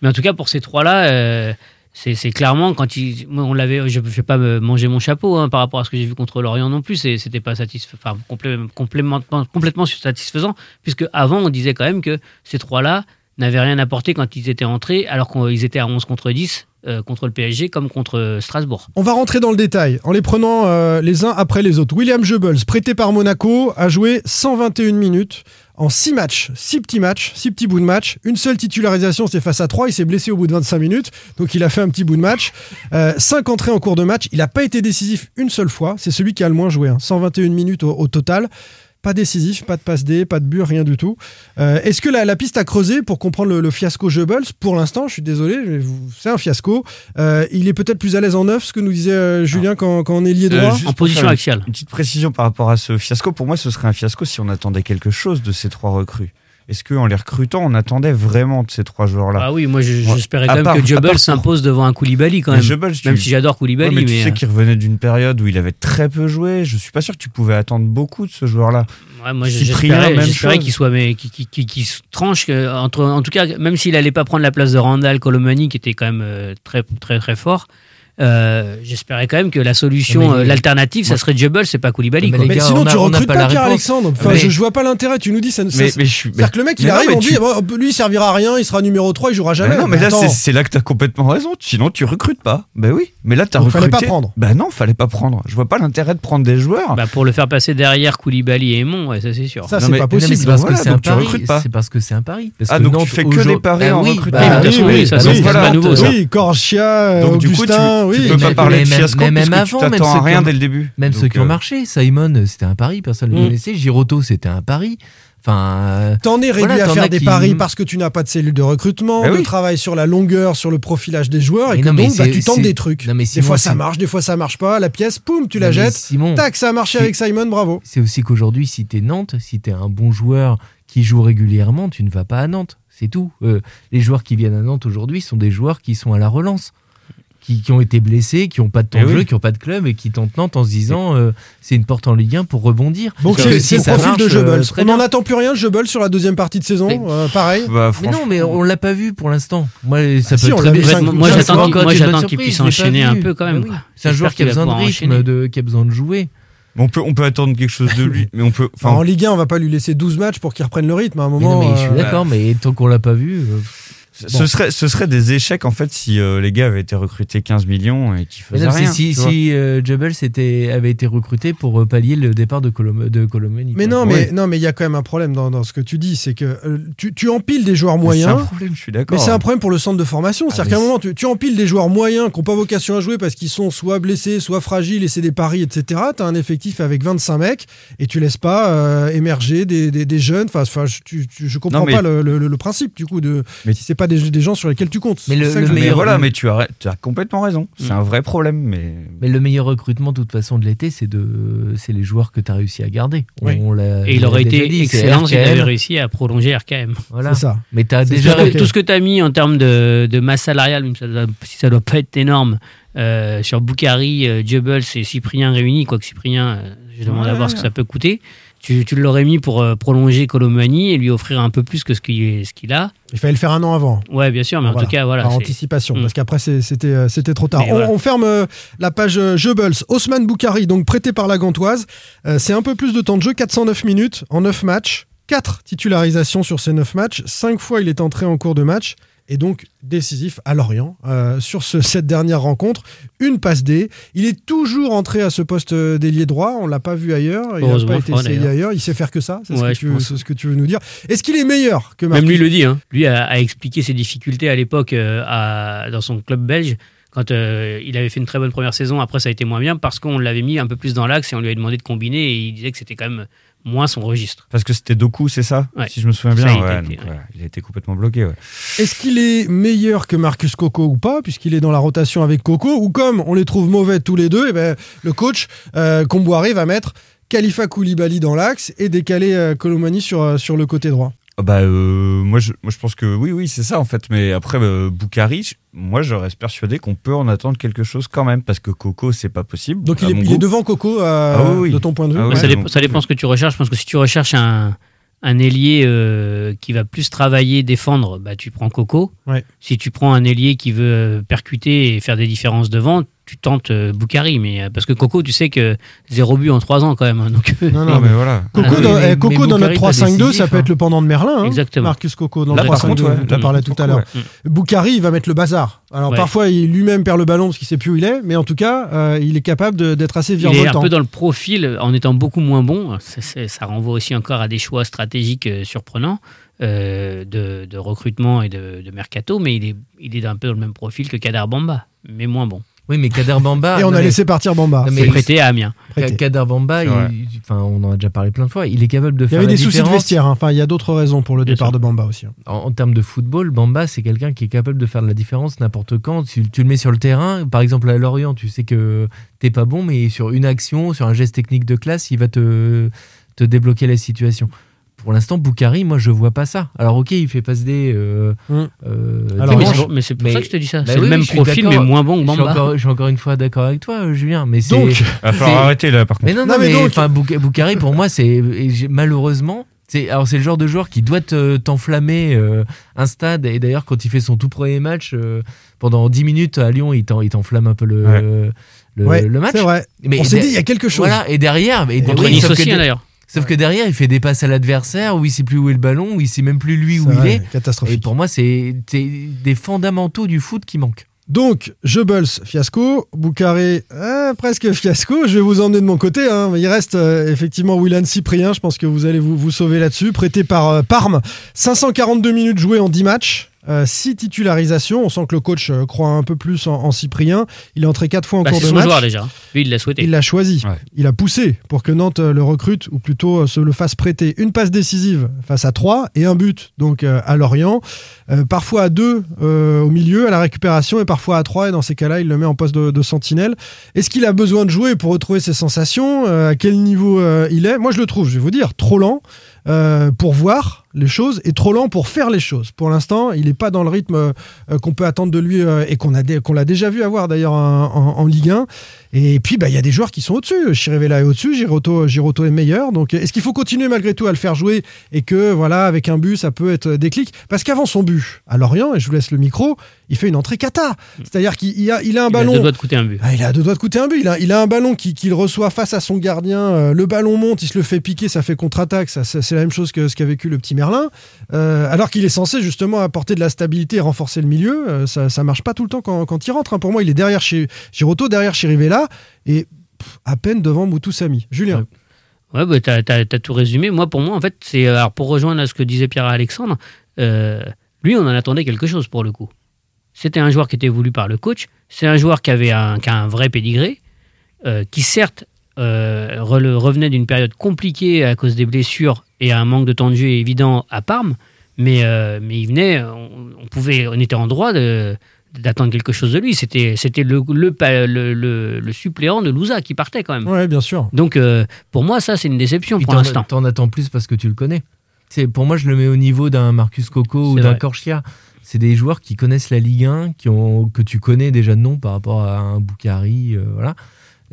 mais en tout cas, pour ces trois-là, c'est clairement quand ils. moi, on l'avait. Je ne vais pas manger mon chapeau hein, par rapport à ce que j'ai vu contre Lorient non plus. C'était pas satisfaisant. Enfin, complé- complément- complètement satisfaisant. Puisque avant, on disait quand même que ces trois-là n'avaient rien apporté quand ils étaient entrés, alors qu'ils étaient à 11 contre 10 euh, contre le PSG comme contre euh, Strasbourg. On va rentrer dans le détail en les prenant euh, les uns après les autres. William Goebbels, prêté par Monaco, a joué 121 minutes en 6 matchs, 6 petits matchs, 6 petits bouts de match. Une seule titularisation, c'était face à 3. Il s'est blessé au bout de 25 minutes, donc il a fait un petit bout de match. 5 entrées en cours de match. Il n'a pas été décisif une seule fois. C'est celui qui a le moins joué. hein. 121 minutes au, au total. Pas décisif, pas de passe D, pas de but, rien du tout. Euh, Est-ce que la, la piste à creuser pour comprendre le, le fiasco Goebbels Pour l'instant, je suis désolé, c'est un fiasco. Euh, il est peut-être plus à l'aise en neuf, ce que nous disait euh, Julien quand, quand on est lié Euh, droit. En position axiale. Une petite précision par rapport à ce fiasco. Pour moi, ce serait un fiasco si on attendait quelque chose de ces trois recrues. Est-ce qu'en les recrutant, on attendait vraiment de ces trois joueurs-là Ah oui, moi je- Moi, j'espérais quand même que Jubble s'impose devant un Koulibaly quand même. Tu- Même si j'adore Ouais, Koulibaly, mais tu mais, sais euh, qu'il revenait d'une période où il avait très peu joué. Je suis pas sûr que tu pouvais attendre beaucoup de ce joueur-là. Ouais, moi, j'espérais, qu'il soit, mais qu'il- qu'il- qu'il se tranche entre, en tout cas, même s'il allait pas prendre la place de Randall Colomani, qui était quand même euh, très, très, très fort. Euh, j'espérais quand même que la solution, Mais- euh, l'alternative, ça serait Jubble, c'est pas Koulibaly. Mais quoi. les Mais gars, sinon, on a- tu recrutes pas pas. Enfin, Mais- je, je vois pas l'intérêt. Tu nous dis ça. ça- Mais, mais je suis. C'est-à-dire que le mec, il mais non, arrive, mais on tu- dit, bon, lui, il servira à rien, il sera numéro 3, il jouera jamais. Mais non, mais là, c'est- c'est là que t'as complètement raison. Sinon, tu recrutes pas. Ben oui. Mais là, t'as Donc, recruté. fallait pas prendre. Ben non, fallait pas prendre. Je vois pas l'intérêt de prendre des joueurs. Bah, pour le faire passer derrière Koulibaly et Aymon, ouais, ça c'est sûr. Ça, Non, c'est pas non, possible. c'est parce que c'est un pari. recrutes pas. C'est parce que c'est un pari. Ah, donc tu fais que des paris Ah en oui, recrutement. bah, de toute façon, oui, ça, oui, c'est pas nouveau. ça. Oui, Corchia, Augustin, oui. Tu peux Mais- pas parler mais de même- fiasco mais même tu avant, t'attends à qui rien ont- dès le début. Même ceux qui ont euh, marché. Simon, c'était un pari, personne ne le Mm. connaissait. Giroto, c'était un pari. Enfin, euh, T'en es réduit Voilà, à faire des qui- paris parce que tu n'as pas de cellule de recrutement, Eh de oui. travail sur la longueur, sur le profilage des joueurs, et Mais que non, donc bah, tu tentes des trucs. Non, mais des fois ça marche, des fois ça marche pas. La pièce, poum, tu la non, jettes. Simon, Tac, ça a marché avec Simon, bravo. c'est aussi qu'aujourd'hui, si t'es Nantes, si t'es un bon joueur qui joue régulièrement, tu ne vas pas à Nantes. C'est tout. Euh, les joueurs qui viennent à Nantes aujourd'hui sont des joueurs qui sont à la relance. Qui, qui ont été blessés, qui n'ont pas de temps Eh de jeu, oui. qui n'ont pas de club et qui tentent Nantes en se disant euh, c'est une porte en Ligue 1 pour rebondir. Donc c'est si le profil de Goebbels. euh, On n'en attend plus rien de Goebbels sur la deuxième partie de saison. Mais- euh, pareil. bah, Mais non, mais on l'a pas vu pour l'instant. Moi, ça Ah si, peut on très bien. ça moi, j'attends encore qu'il- être moi, une j'attends bonne qu'il surprise, puisse enchaîner un peu quand même, Bah oui. quoi. C'est un joueur qui a besoin de rythme, de, qui a besoin de jouer. on peut, on peut attendre quelque chose de lui. Mais on peut. Enfin, en Ligue 1, on va pas lui laisser 12 matchs pour qu'il reprenne le rythme. À un Mais moment, non, mais je suis euh, d'accord, mais tant qu'on l'a pas vu. Ce, bon. serait, ce serait des échecs en fait si euh, les gars avaient été recrutés 15 millions et qu'ils Mais faisaient non, rien. si si euh, était- avait été recruté pour euh, pallier le départ de, Colom de Colomani. Mais non, mais Ouais. non, mais il y a quand même un problème dans, dans ce que tu dis, c'est que euh, tu, tu empiles des joueurs Mais C'est moyens. un problème, je suis d'accord. Mais c'est un problème pour le centre de formation. Ah, C'est-à-dire qu'à un moment, tu, tu empiles des joueurs moyens qui n'ont pas vocation à jouer parce qu'ils sont soit blessés, soit fragiles et c'est des paris, etc. Tu as un effectif avec 25 mecs et tu laisses pas euh, émerger des, des- des jeunes. Enfin, enfin, je, tu- tu- je comprends Non, mais- pas le, le- le principe du coup de Mais- si c'est pas des, des gens sur lesquels tu comptes. Mais le- Mais voilà, mais tu as, tu as complètement raison. C'est Mm. un vrai problème, mais. Mais le meilleur recrutement, de toute façon, de l'été, c'est de, c'est les joueurs que tu as réussi à garder. Oui. On l'a- Et il aurait été dit, excellent s'il avait réussi à prolonger RKM. Voilà. C'est ça. Mais as déjà. Tout ce que tu as mis en termes de, de masse salariale, même ça doit- si ça doit pas être énorme, euh, sur Boukari, euh, Jebels et Cyprien réunis, quoique Cyprien, euh, je demande à Ouais. voir ce que ça peut coûter. Tu, tu l'aurais mis pour euh, prolonger Colomani et lui offrir un peu plus que ce qu'il ce qu'il a. Il fallait le faire un an avant. Ouais, bien sûr, mais en Voilà. tout cas, voilà. par anticipation, Mm. parce qu'après c'était euh, c'était trop tard. On, voilà. on ferme euh, la page Goebbels. Osman Boukari, donc prêté par la Gantoise. Euh, c'est un peu plus de temps de jeu, 409 minutes en 9 matchs. 4 titularisations sur ces 9 matchs. 5 fois il est entré en cours de match. Et donc décisif à Lorient euh, sur ce- cette dernière rencontre. Une passe D. Il est toujours entré à ce poste d'ailier droit. On l'a pas vu ailleurs. Il n'a pas été essayé d'ailleurs. ailleurs. Il sait faire que ça. C'est ce, Ouais, que tu veux- pense. c'est ce que tu veux nous dire. Est-ce qu'il est meilleur que Même Marcus lui le dit, hein. lui a, a expliqué ses difficultés à l'époque euh, dans son club belge quand euh, il avait fait une très bonne première saison. Après, ça a été moins bien parce qu'on l'avait mis un peu plus dans l'axe et on lui avait demandé de combiner et il disait que c'était quand même moins son registre. Parce que c'était Doku, c'est ça Ouais. Si je me souviens Ça, bien. il ouais, a été- donc, ouais. voilà, il a été complètement bloqué. ouais. Est-ce qu'il est meilleur que Marcus Coco ou pas, puisqu'il est dans la rotation avec Coco, ou comme on les trouve mauvais tous les deux, et ben, le coach euh, Comboiré va mettre Khalifa Koulibaly dans l'axe et décaler euh, Colomani sur, euh, sur le côté droit. Ah Bah, euh, moi, je, moi, je pense que oui, oui, c'est ça en fait. Mais après, euh, moi, je reste persuadé qu'on peut en attendre quelque chose quand même, parce que Coco, c'est pas possible. Donc il est, il devant Coco euh, Ah oui, oui. de ton point de vue. Ah oui, Ouais. ça, dépend, ça dépend ce que tu recherches. Je pense que si tu recherches un, un ailier euh, qui va plus travailler, défendre, bah, tu prends Coco. Ouais. Si tu prends un ailier qui veut euh, percuter et faire des différences devant, tu tentes euh, Boukari. Mais, euh, parce que Coco, tu sais que zéro but en trois ans quand même. hein, donc, euh, Non, non, mais mais voilà. Coco, Ah, dans, mais- eh, Coco mais dans notre Boukari, pas 3-5-2, ça peut hein. être le pendant de Merlin. hein. Exactement. Marcus Coco dans Là, le par 3-5-2, contre, ouais, on en là, parlait tout à l'heure. ouais. Boukari, il va mettre le bazar. Alors Ouais. parfois, il lui-même perd le ballon parce qu'il sait plus où il est, mais en tout cas, euh, il est capable d'être assez Il est un peu dans le profil en étant beaucoup moins bon. Ça, renvoie aussi encore à des choix stratégiques euh, surprenants euh, de, de recrutement et de, de mercato, mais il est, il est un peu dans le même profil que Kader Bamba, mais moins bon. Oui, mais Kader Bamba. Et on non, a mais- laissé partir Bamba. C'est mais- prêté à Amiens. Prêté. Kader Bamba, il- enfin, on en a déjà parlé plein de fois. Il est capable de Il y faire avait des soucis de vestiaire. hein. Enfin, il y a d'autres raisons pour le Bien départ sûr. de Bamba aussi. hein. En, en termes de football, Bamba, c'est quelqu'un qui est capable de faire de la différence n'importe quand. Tu, tu le mets sur le terrain, par exemple à Lorient, tu sais que t'es pas bon, mais sur une action, sur un geste technique de classe, il va te, te débloquer la situation. Pour l'instant, Boukari, moi, je vois pas ça. Alors, ok, il fait passe des. Euh, Mm. euh, Alors, mais c'est- mais c'est pour mais- ça que je te dis ça. Bah c'est oui, le même profil, mais moins bon que je suis, Bamba. encore, je suis encore une fois d'accord avec toi, euh, Julien. Mais c'est. Donc, Il va falloir arrêter là, par contre. Mais non, Non, non, mais mais, donc- Bouk- Boukari, pour moi, c'est et malheureusement. C'est, alors c'est le genre de joueur qui doit te- t'enflammer euh, un stade et d'ailleurs quand il fait son tout premier match euh, pendant 10 minutes à Lyon il, t'en- il t'enflamme un peu le, Ouais. le, ouais, le match c'est vrai. mais on s'est de- dit, il y a quelque chose. voilà et derrière mais, Contre oui, Nice aussi, d'ailleurs. Sauf que derrière il fait des passes à l'adversaire où il sait plus où est le ballon où il sait même plus lui où il est et Catastrophique. pour moi c'est des fondamentaux du foot qui manquent Donc, Goebbels, fiasco. Boucaré, euh, presque fiasco. Je vais vous emmener de mon côté. hein. Il reste euh, effectivement Willan Cyprien. Je pense que vous allez vous, vous sauver là-dessus. Prêté par euh, Parme. 542 minutes jouées en 10 matchs. Euh, six titularisations. On sent que le coach euh, croit un peu plus en, en Cyprien. Il est entré quatre fois en Bah, cours de son match. joueur déjà. Lui, il l'a souhaité. Il l'a choisi. Ouais. Il a poussé pour que Nantes euh, le recrute ou plutôt euh, se le fasse prêter. Une passe décisive face à 3 et un but donc euh, à Lorient. Euh, parfois à 2 au milieu à la récupération et parfois à 3 et dans ces cas-là il le met en poste de, de sentinelle. Est-ce qu'il a besoin de jouer pour retrouver ses sensations? Euh, À quel niveau euh, il est? Moi je le trouve, je vais vous dire, trop lent euh, pour voir les choses et trop lent pour faire les choses. Pour l'instant, il n'est pas dans le rythme euh, qu'on peut attendre de lui euh, et qu'on qu'on l'a déjà vu avoir d'ailleurs en, Ligue 1. Et puis, bah, il y a des joueurs qui sont au-dessus. Chirivella est au-dessus, Giroto, Giroto est meilleur. Donc, est-ce qu'il faut continuer malgré tout à le faire jouer et que, voilà, avec un but, ça peut être déclic? Parce qu'avant son but à Lorient, et je vous laisse le micro, il fait une entrée cata. C'est-à-dire qu'il il a, il a un Il a ballon. deux doigts de coûter un but. Ah, il a deux doigts de coûter un but. Il a, il a un ballon qui- qu'il reçoit face à son gardien. euh, le ballon monte, il se le fait piquer, ça fait contre-attaque. Ça, ça- c'est la même chose que ce qu'a vécu le petit Merlin. Euh, alors qu'il est censé justement apporter de la stabilité et renforcer le milieu. Euh, ça, ça marche pas tout le temps quand, quand il rentre. hein. Pour moi, il est derrière chez Giroto, derrière chez Rivella et pff, à peine devant Moutou Samy. Julien. Ouais, bah, t'as, t'as- t'as tout résumé. Moi, pour moi, en fait, c'est alors pour rejoindre à ce que disait Pierre-Alexandre, euh, lui, on en attendait quelque chose pour le coup. C'était un joueur qui était voulu par le coach. C'est un joueur qui avait un, qui a un vrai pédigré, euh, qui certes euh, revenait d'une période compliquée à cause des blessures et un manque de temps de jeu évident à Parme, mais, euh, mais il venait, on, on pouvait, on était en droit d'attendre quelque chose de lui. C'était c'était le, le, pa- le, le- le suppléant de Louza qui partait quand même. Ouais, bien sûr. Donc euh, pour moi, ça c'est une déception Puis pour t'en- l'instant. T'en attends plus parce que tu le connais. C'est pour moi, je le mets au niveau d'un Marcus Coco ou d'un. Corchia. C'est des joueurs qui connaissent la Ligue 1, qui ont, que tu connais déjà de nom par rapport à un Boukari. euh, voilà.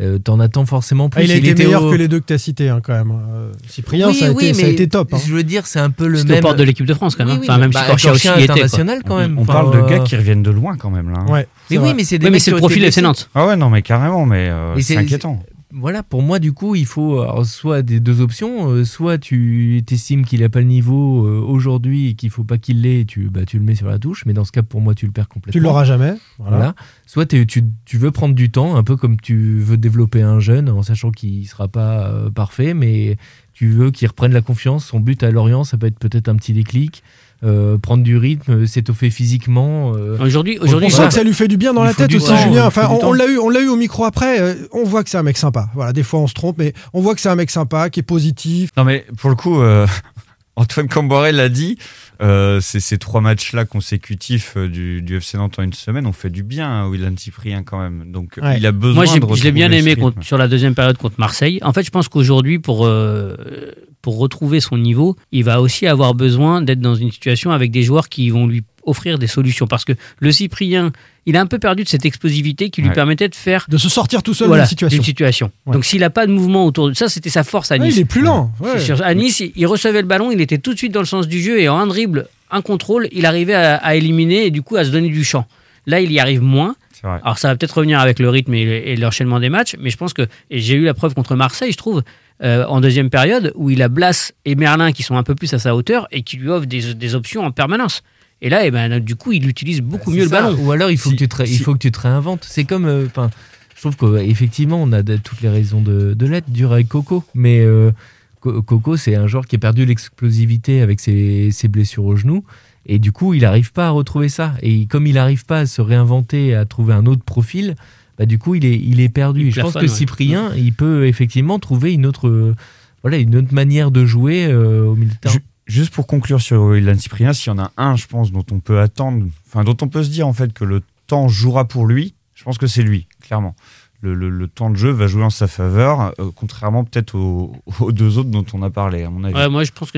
Euh, T'en attends forcément plus. Ah, il a été était meilleur au- que les deux que tu as cités hein, quand même. Euh, Cyprien, Oui, ça, a oui, été, ça a mais été top. hein. Je veux dire, c'est un peu le même. de l'équipe de France quand même. Oui, oui, enfin, même bah, si Corchia aussi y était. quoi. international quand même. On Enfin, parle de gars euh, qui reviennent de loin quand même là. hein. Ouais, Mais c'est oui, vrai. mais c'est des Oui, mais c'est le profil FC. Nantes. Ah ouais, non, mais carrément, mais euh, c'est- inquiétant. Voilà, pour moi, du coup, il faut soit des deux options. euh, soit tu estimes qu'il n'a pas le niveau euh, aujourd'hui et qu'il faut pas qu'il l'ait, tu, bah, tu le mets sur la touche. Mais dans ce cas, pour moi, tu le perds complètement. Tu l'auras jamais. Voilà. Voilà. Soit tu, tu veux prendre du temps, un peu comme tu veux développer un jeune, en sachant qu'il sera pas euh, parfait, mais tu veux qu'il reprenne la confiance. Son but à Lorient, ça peut être peut-être un petit déclic, euh, prendre du rythme, s'étoffer physiquement. euh, Aujourd'hui, On sent que ça lui fait du bien dans la tête aussi, temps, Julien. Enfin, on, l'a eu, on l'a eu au micro après. euh, on voit que c'est un mec sympa. Voilà, des fois on se trompe, mais on voit que c'est un mec sympa, qui est positif. Non, mais pour le coup, euh, (laughs) Antoine Camboré l'a dit, euh, c'est ces trois matchs-là consécutifs du, du FC Nantes en une semaine ont fait du bien à Willan Cyprien quand même. Donc Ouais. il a besoin moi de je l'ai bien aimé contre- sur la deuxième période contre Marseille. En fait, je pense qu'aujourd'hui, pour, euh, pour retrouver son niveau, il va aussi avoir besoin d'être dans une situation avec des joueurs qui vont lui offrir des solutions. Parce que le Cyprien, il a un peu perdu de cette explosivité qui lui Ouais. permettait de faire De se sortir tout seul voilà, d'une situation. Ouais. Donc s'il n'a pas de mouvement autour de ça, c'était sa force à Ouais, Nice. il est plus lent. ouais. Sur- à Nice, il- recevait le ballon, il était tout de suite dans le sens du jeu et en un dribble, un contrôle, il arrivait à, à éliminer et du coup à se donner du champ. Là, il y arrive moins. Alors ça va peut-être revenir avec le rythme et, le- et l'enchaînement des matchs, mais je pense que et j'ai eu la preuve contre Marseille, je trouve, euh, en deuxième période, où il a Blas et Merlin qui sont un peu plus à sa hauteur et qui lui offrent des, des options en permanence. Et là, eh ben, du coup, il utilise beaucoup mieux le ballon. Ou alors il faut, Si- que, tu te, ré- il si- faut que tu te réinventes. C'est comme. euh, je trouve qu'effectivement, on a de- toutes les raisons de, de l'être, dur avec Coco. Mais euh, Co- Coco, c'est un joueur qui a perdu l'explosivité avec ses, ses blessures au genou. Et du coup, il n'arrive pas à retrouver ça. Et comme il n'arrive pas à se réinventer, à trouver un autre profil, bah, du coup, il est, il est perdu. Il je pense que ouais. Cyprien, il peut effectivement trouver une autre, euh, voilà, une autre manière de jouer euh, au milieu de terrain. Juste pour conclure sur Willan Cyprien, s'il y en a un, je pense, dont on peut attendre, enfin, dont on peut se dire en fait que le temps jouera pour lui, je pense que c'est lui, clairement. Le, le- le temps de jeu va jouer en sa faveur, euh, contrairement peut-être aux, (laughs) aux deux autres dont on a parlé, à mon avis. Ouais, moi, je pense que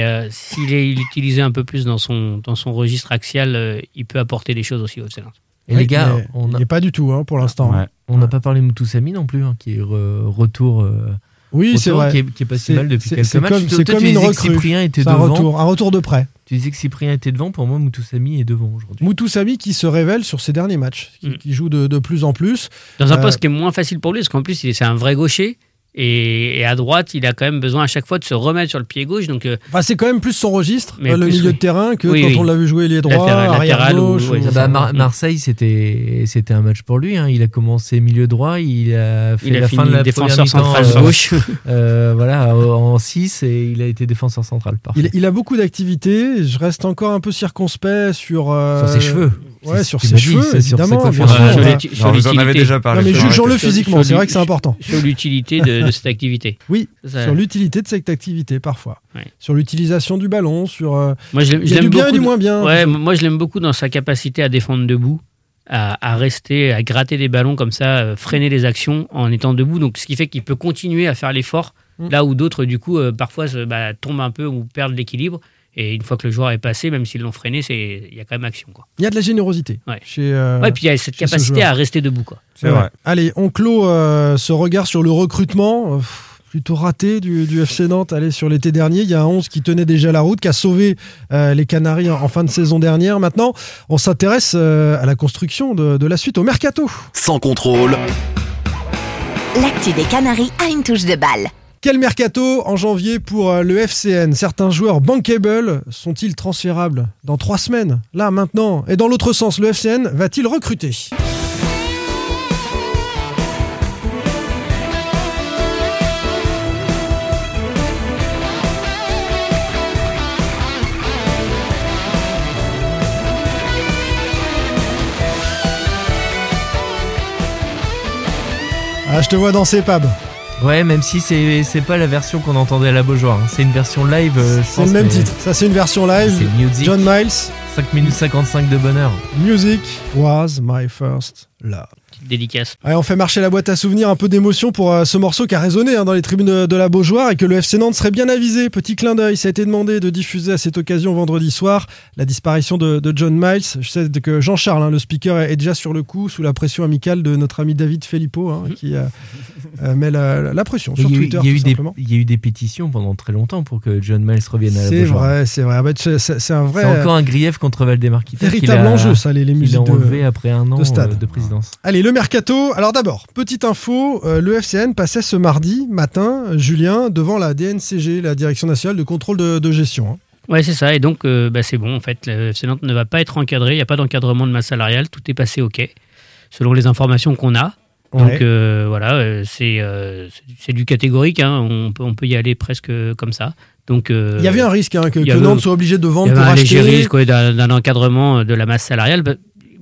a- s'il est utilisé un peu plus dans son, dans son registre axial, euh, il peut apporter des choses aussi au Nantes. Et les gars, on il a, n'y est pas du tout hein, pour l'instant. Ouais. On n'a pas parlé de Moutoussamy non plus, hein, qui est re- retour, euh, Oui, c'est vrai. Qui, est, qui est pas si C'est- mal depuis quelques matchs. c'est comme tu une disais que recrue. Cyprien était C'est un devant. retour, un retour de près. Tu disais que Cyprien était devant. Pour moi, Moutoussamy est devant aujourd'hui. Moutou Samy qui se révèle sur ses derniers matchs, qui, Mm. qui joue de, de plus en plus. Dans un Euh, poste qui est moins facile pour lui, parce qu'en plus, il est- c'est un vrai gaucher. Et, et à droite, il a quand même besoin à chaque fois de se remettre sur le pied gauche. Donc, euh, Enfin, c'est quand même plus son registre, Mais euh, le plus, milieu oui. de terrain, que Oui, quand oui. on l'a vu jouer les droits, Latéral- arrière latéral ou- gauche. oui, ou- Bah. Mar- Marseille, c'était c'était un match pour lui. hein. Il a commencé milieu droit, il a fait Il a la fin de la défenseur première mi-temps, central euh, gauche. (laughs) euh, voilà, en 6 et il a été défenseur central. Il, il a beaucoup d'activités. Je reste encore un peu circonspect sur. euh, Sur ses cheveux. Ouais, sur ses cheveux, évidemment. vous en avez déjà parlé. Non, mais Sur- jugeons-le Sur- physiquement, c'est vrai que c'est important. Sur l'utilité de, de cette activité. Oui, Ça- sur l'utilité de cette activité parfois. Ouais. Sur l'utilisation du ballon, sur. euh, Moi, je l'aime- il je y a du bien et beaucoup du moins bien. Ouais, moi je l'aime beaucoup dans sa capacité à défendre debout, à, à rester, à gratter des ballons comme ça, euh, freiner les actions en étant debout. Donc ce qui fait qu'il peut continuer à faire l'effort Mm. là où d'autres du coup euh, parfois se- bah, tombent un peu ou perdent l'équilibre. Et une fois que le joueur est passé, même s'ils l'ont freiné, c'est il y a quand même action quoi. Il y a de la générosité. Ouais. Chez, euh, ouais, puis il y a cette ce capacité à rester debout quoi. C'est Ouais. vrai. Allez, on clôt euh, ce regard sur le recrutement. euh, pff, plutôt raté du, du FC Nantes. Allez, sur l'été dernier, il y a un 11 qui tenait déjà la route, qui a sauvé euh, les Canaries en, en fin de saison dernière. Maintenant, on s'intéresse euh, à la construction de, de la suite, au mercato. Sans contrôle, L'actu des Canaries a une touche de balle. Quel mercato en janvier pour euh, le FCN Certains joueurs bankable sont-ils transférables dans trois semaines? Là, maintenant. Et dans l'autre sens, le FCN va-t-il recruter? Ah, je te vois danser, Pab. Ouais, même si c'est c'est pas la version qu'on entendait à la Beaujoire. hein. C'est une version live. euh, C'est le même titre. Ça, c'est une version live. C'est music. John Miles, 5 minutes 55 de bonheur. Music was my first Petite dédicace. Allez, on fait marcher la boîte à souvenirs, un peu d'émotion pour euh, ce morceau qui a résonné hein, dans les tribunes de, de la Beaujoire et que le FC Nantes serait bien avisé. Petit clin d'œil, ça a été demandé de diffuser à cette occasion vendredi soir la disparition de, de John Miles. Je sais que Jean-Charles, hein, le speaker, est déjà sur le coup sous la pression amicale de notre ami David Filippo hein, (laughs) qui euh, euh, met la, la pression sur Il y a eu- Twitter. il y a eu tout des- simplement. il y a eu des pétitions pendant très longtemps pour que John Miles revienne à la C'est Beaujoire. vrai, c'est vrai. C'est c'est- c'est un vrai. C'est encore un grief contre Valdemar Véritable a- enjeu, ça, les, les musiques a enlevé de, après un an de stade. euh, de Allez, le mercato. Alors d'abord, petite info, euh, le FCN passait ce mardi matin, Julien, devant la DNCG, la Direction nationale de contrôle de, de gestion. hein. Ouais, c'est ça. Et donc, euh, bah, c'est bon. En fait, le FC Nantes ne va pas être encadré. Il n'y a pas d'encadrement de masse salariale. Tout est passé OK, selon les informations qu'on a. Donc Ouais. euh, voilà, c'est euh, du catégorique. hein. On, peut, on peut y aller presque comme ça. Donc, euh, Il y avait un risque hein, que, il y que Nantes soit obligé de il vendre y avait pour un acheter. léger risque ouais, d'un d'un encadrement de la masse salariale.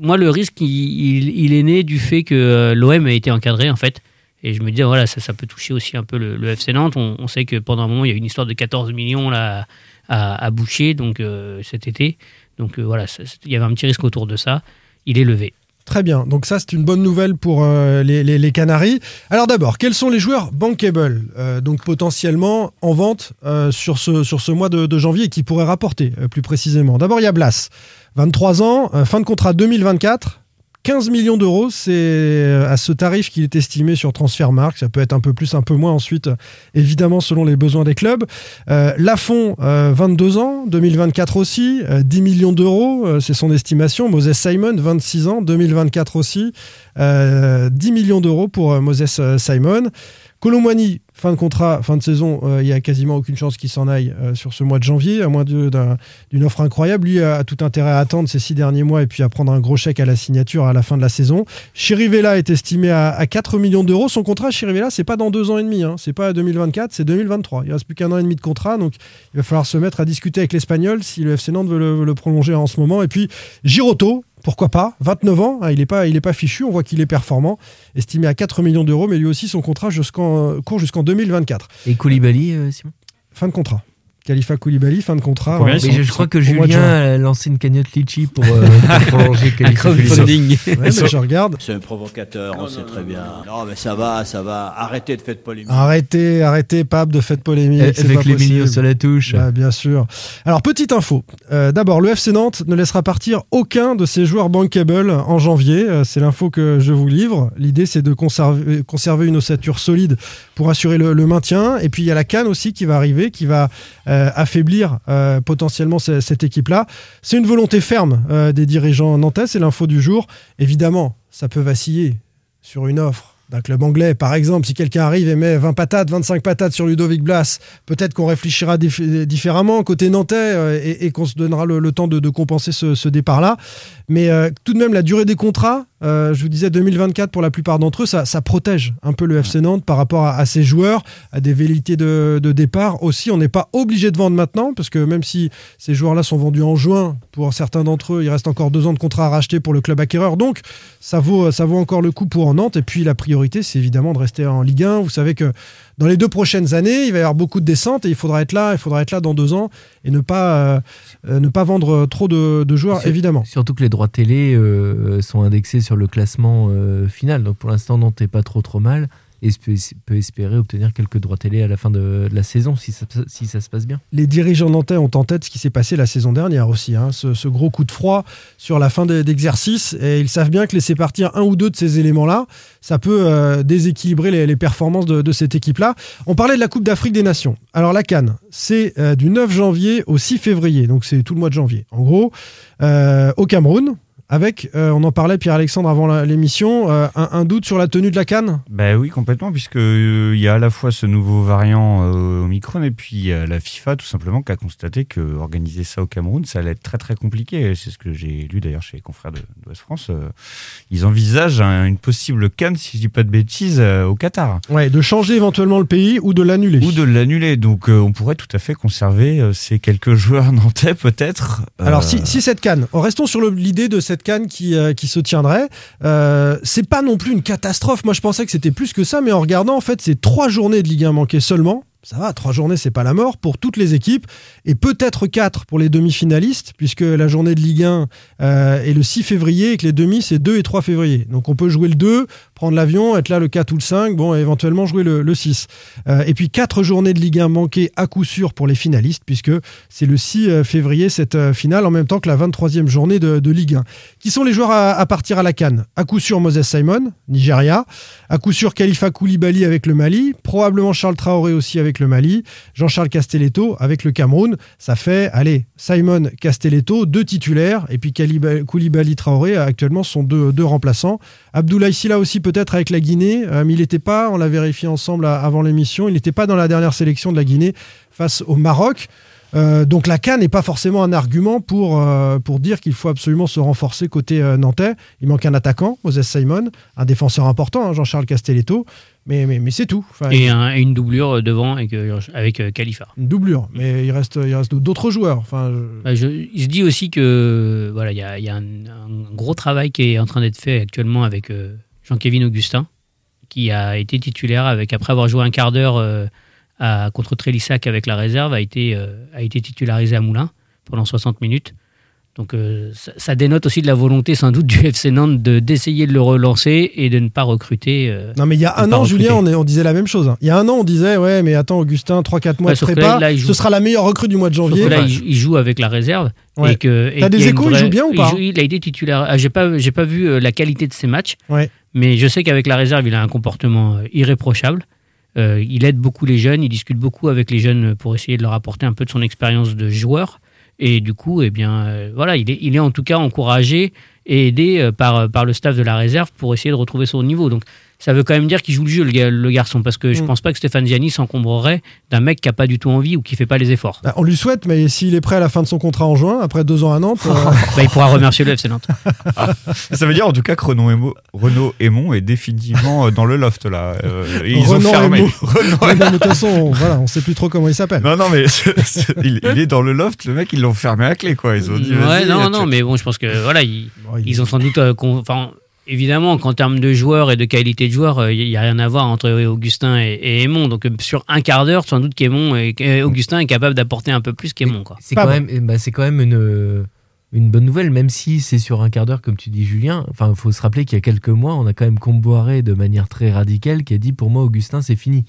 Moi, le risque, il, est né du fait que l'OM a été encadré, en fait. Et je me disais, voilà, ça, peut toucher aussi un peu le, FC Nantes. On, sait que pendant un moment, il y a eu une histoire de 14 millions à, boucher donc, euh, cet été. Donc euh, voilà, il y avait un petit risque autour de ça. Il est levé. Très bien, donc ça c'est une bonne nouvelle pour euh, les, Canaries. Alors d'abord, quels sont les joueurs bankable, euh, donc potentiellement en vente euh, sur, ce, mois de, de janvier et qui pourraient rapporter plus précisément? D'abord il y a Blas, 23 ans, fin de contrat 2024. 15 millions d'euros, c'est euh, à ce tarif qu'il est estimé sur Transfermarkt. Ça peut être un peu plus, un peu moins ensuite, euh, évidemment, selon les besoins des clubs. Euh, Lafont, euh, 22 ans, 2024 aussi, euh, 10 millions d'euros, euh, c'est son estimation. Moses Simon, 26 ans, 2024 aussi, euh, 10 millions d'euros pour Moses Simon. Colomwani, fin de contrat, fin de saison, euh, il n'y a quasiment aucune chance qu'il s'en aille euh, sur ce mois de janvier, à moins d'une offre incroyable. Lui a, tout intérêt à attendre ces six derniers mois et puis à prendre un gros chèque à la signature à la fin de la saison. Chirivella est estimé à, à 4 millions d'euros. Son contrat, Chirivella, c'est pas dans deux ans et demi, hein. c'est pas 2024, c'est 2023. Il reste plus qu'un an et demi de contrat, donc il va falloir se mettre à discuter avec l'Espagnol si le FC Nantes veut le prolonger en ce moment. Et puis Giroto, pourquoi pas? 29 ans, hein, il n'est pas, il est pas fichu, on voit qu'il est performant, estimé à 4 millions d'euros, mais lui aussi son contrat jusqu'en, court jusqu'en 2024. Et Koulibaly, euh, Simon? Fin de contrat. Khalifa Koulibaly, fin de contrat. Hein, Mais sont- je, je crois que de Julien a lancé une cagnotte litchi pour, (laughs) euh, pour prolonger Khalifa Koulibaly. Crowdfunding. Ouais, mais je regarde. C'est un provocateur, on sait très bien. Non, mais ça va, ça va. Arrêtez de faire de polémique. Arrêtez, arrêtez, Pape, de fête polémique. c'est Avec les milieux sur la touche. Bah, bien sûr. Alors, petite info. Euh, D'abord, le FC Nantes ne laissera partir aucun de ses joueurs bankable en janvier. Euh, c'est l'info que je vous livre. L'idée, c'est de conserver, conserver une ossature solide pour assurer le, le maintien. Et puis, il y a la Cannes aussi qui va arriver, qui va euh, affaiblir euh, potentiellement ce- cette équipe-là. C'est une volonté ferme euh, des dirigeants nantais. C'est l'info du jour. Évidemment, ça peut vaciller sur une offre d'un club anglais, par exemple, si quelqu'un arrive et met 20 patates, 25 patates sur Ludovic Blas, peut-être qu'on réfléchira dif- différemment côté nantais euh, et, et qu'on se donnera le, le temps de, de compenser ce, ce départ-là. Mais euh, tout de même, la durée des contrats, euh, je vous disais 2024 pour la plupart d'entre eux, ça, ça protège un peu le FC Nantes par rapport à, à ses joueurs, à des velléités de, de départ. Aussi, on n'est pas obligé de vendre maintenant, parce que même si ces joueurs-là sont vendus en juin, pour certains d'entre eux, il reste encore deux ans de contrat à racheter pour le club acquéreur. Donc, ça vaut, ça vaut encore le coup pour Nantes. Et puis, la priorité, c'est évidemment de rester en Ligue 1. Vous savez que dans les deux prochaines années, il va y avoir beaucoup de descentes et il faudra être là, il faudra être là dans deux ans et ne pas, euh, euh, ne pas vendre trop de, de joueurs, Sur- évidemment. Surtout que les droits télé euh, sont indexés sur le classement euh, final. Donc pour l'instant, Nantes n'est pas trop trop mal et peut, espérer obtenir quelques droits télé à la fin de, la saison si ça, se passe bien. Les dirigeants nantais ont en tête ce qui s'est passé la saison dernière aussi, hein, ce, gros coup de froid sur la fin d'exercice. Et ils savent bien que laisser partir un ou deux de ces éléments-là, ça peut euh, déséquilibrer les, performances de, de cette équipe-là. On parlait de la Coupe d'Afrique des Nations. Alors la Cannes, c'est euh, du 9 janvier au 6 février, donc c'est tout le mois de janvier. En gros, euh, au Cameroun, avec, euh, on en parlait Pierre-Alexandre avant l'émission, euh, un, un doute sur la tenue de la Cannes Ben oui, complètement, puisque euh, il y a à la fois ce nouveau variant Omicron et puis la FIFA tout simplement qui a constaté que organiser ça au Cameroun, ça allait être très très compliqué. C'est ce que j'ai lu d'ailleurs chez les confrères West France. Ils envisagent un- une possible canne, si je dis pas de bêtises, au Qatar. Ouais, de changer éventuellement le pays ou de l'annuler. Ou de l'annuler. Donc on pourrait tout à fait conserver ces quelques (laughs) joueurs nantais peut-être. Alors, si, si cette canne, oh, restons sur l'idée de cette canne qui, euh, qui se tiendrait, euh, c'est pas non plus une catastrophe. Moi, je pensais que c'était plus que ça, mais en regardant, en fait, c'est trois journées de Ligue 1 manquées seulement. Ça va, trois journées, c'est pas la mort pour toutes les équipes, et peut-être quatre pour les demi-finalistes, puisque la journée de Ligue 1 euh, est le 6 février et que les demi, c'est 2 et 3 février. Donc on peut jouer le 2, prendre l'avion, être là le 4 ou le 5, bon, et éventuellement jouer le, le 6. Euh, et puis quatre journées de Ligue 1 manquées à coup sûr pour les finalistes, puisque c'est le 6 euh, février cette finale, en même temps que la 23e journée de, Ligue 1. Qui sont les joueurs à, à partir à la Cannes? À coup sûr Moses Simon, Nigeria. À coup sûr Khalifa Koulibaly avec le Mali. Probablement Charles Traoré aussi avec le Mali. Jean-Charles Castelletto avec le Cameroun. Ça fait, allez, Simon Castelletto, deux titulaires. Et puis Koulibaly Traoré, actuellement, sont deux, deux remplaçants. Abdoulaye Silla aussi peut-être avec la Guinée, euh, mais il n'était pas, on l'a vérifié ensemble à- avant l'émission, il n'était pas dans la dernière sélection de la Guinée face au Maroc. Euh, donc la CAN n'est pas forcément un argument pour, euh, pour dire qu'il faut absolument se renforcer côté euh, nantais. Il manque un attaquant, Moses Simon, un défenseur important, hein, Jean-Charles Castelletto, mais, mais, mais c'est tout. Enfin, Et, un- et une doublure devant avec, avec Khalifa. Une doublure, mais il reste, il reste d'autres joueurs. Enfin, je- Bah, je- il se dit aussi que voilà, il y a, il y a un, un gros travail qui est en train d'être fait actuellement avec Jean-Kévin Augustin, qui a été titulaire avec après avoir joué un quart d'heure à- contre Trélissac avec la réserve, a été, euh, a été titularisé à Moulins pendant 60 minutes. Donc euh, ça, ça dénote aussi de la volonté sans doute du FC Nantes de- d'essayer de le relancer et de ne pas recruter. euh, Non mais il y a un an, recruter. Julien, on, est- on disait la même chose. hein. Il y a un an, on disait, ouais, mais attends, Augustin, 3-4 mois Ouais, de sauf prépa, là, joue- ce sera la meilleure recrue du mois de Sauf janvier. que là, il, joue avec la réserve. Ouais. Et que, T'as des échos, il joue bien ou pas il, joue- il a été titulaire. Ah, J'ai pas, j'ai pas vu la qualité de ses matchs, mais je sais qu'avec la réserve, il a un comportement irréprochable. Euh, il aide beaucoup les jeunes, il discute beaucoup avec les jeunes pour essayer de leur apporter un peu de son expérience de joueur. Et du coup, eh bien, euh, voilà, il est, il est en tout cas encouragé et aidé euh, par, par le staff de la réserve pour essayer de retrouver son niveau. Donc, ça veut quand même dire qu'il joue le jeu, le, ga- le garçon, parce que je Mm. pense pas que Stéphane Gianni s'encombrerait d'un mec qui a pas du tout envie ou qui fait pas les efforts. bah, on lui souhaite, mais s'il est prêt à la fin de son contrat en juin, après deux ans à Nantes, euh, (laughs) Bah, il pourra remercier le FC Nantes. (laughs) Ça veut dire en tout cas que Renaud Aymon, Renaud Aymon est définitivement euh, dans le loft là. Euh, ils Renan ont fermé. Aymon. (laughs) Renaud Ouais, non, mais de toute façon, on- voilà, on sait plus trop comment il s'appelle. Non, non, mais il, il est dans le loft, le mec, ils l'ont fermé à clé, quoi. Ils ont dit, Ouais, non, tu- non, mais bon, je pense que voilà, Il- ils ont sans doute. euh, con- Enfin, évidemment qu'en termes de joueurs et de qualité de joueurs, euh, il n'y a rien à voir entre Augustin et, et Aymon. Donc, euh, sur un quart d'heure, sans doute qu'Aymon et- Augustin est capable d'apporter un peu plus qu'Aymon. quoi. C'est quand, bon. c'est quand même une, une bonne nouvelle, même si c'est sur un quart d'heure, comme tu dis, Julien. Enfin, il faut se rappeler qu'il y a quelques mois, on a quand même comboiré de manière très radicale qui a dit pour moi, Augustin, c'est fini.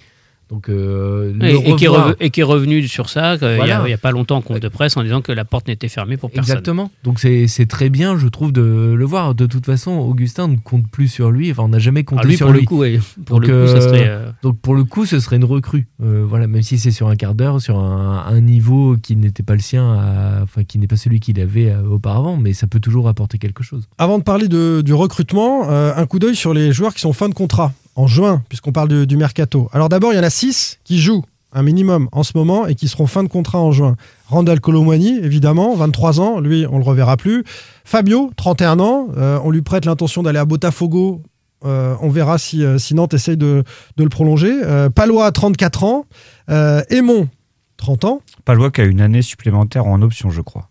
Donc, euh, Et, et qui est revoir- rev- et qui est revenu sur ça euh, il n'y Voilà. a, il y a pas longtemps en compte de presse en disant que la porte n'était fermée pour personne. Exactement. Donc c'est très bien, je trouve, de le voir. De toute façon, Augustin ne compte plus sur lui. Enfin, on n'a jamais compté Ah, lui, sur pour lui. le coup, ouais, pour Donc, le coup, ça euh, serait. euh, Donc pour le coup, ce serait une recrue. Euh, voilà, même si c'est sur un quart d'heure, sur un, un niveau qui n'était pas le sien, à- enfin qui n'est pas celui qu'il avait auparavant, mais ça peut toujours apporter quelque chose. Avant de parler de- du recrutement, euh, un coup d'œil sur les joueurs qui sont fin de contrat. En juin, puisqu'on parle du, mercato. Alors d'abord, il y en a 6 qui jouent un minimum en ce moment et qui seront fin de contrat en juin. Randall Colomwani, évidemment, 23 ans, lui, on le reverra plus. Fabio, 31 ans, euh, on lui prête l'intention d'aller à Botafogo. Euh, on verra si, euh, si Nantes essaye de, de le prolonger. Palois, 34 ans. Aymon, 30 ans. Palois qui a une année supplémentaire en option, je crois.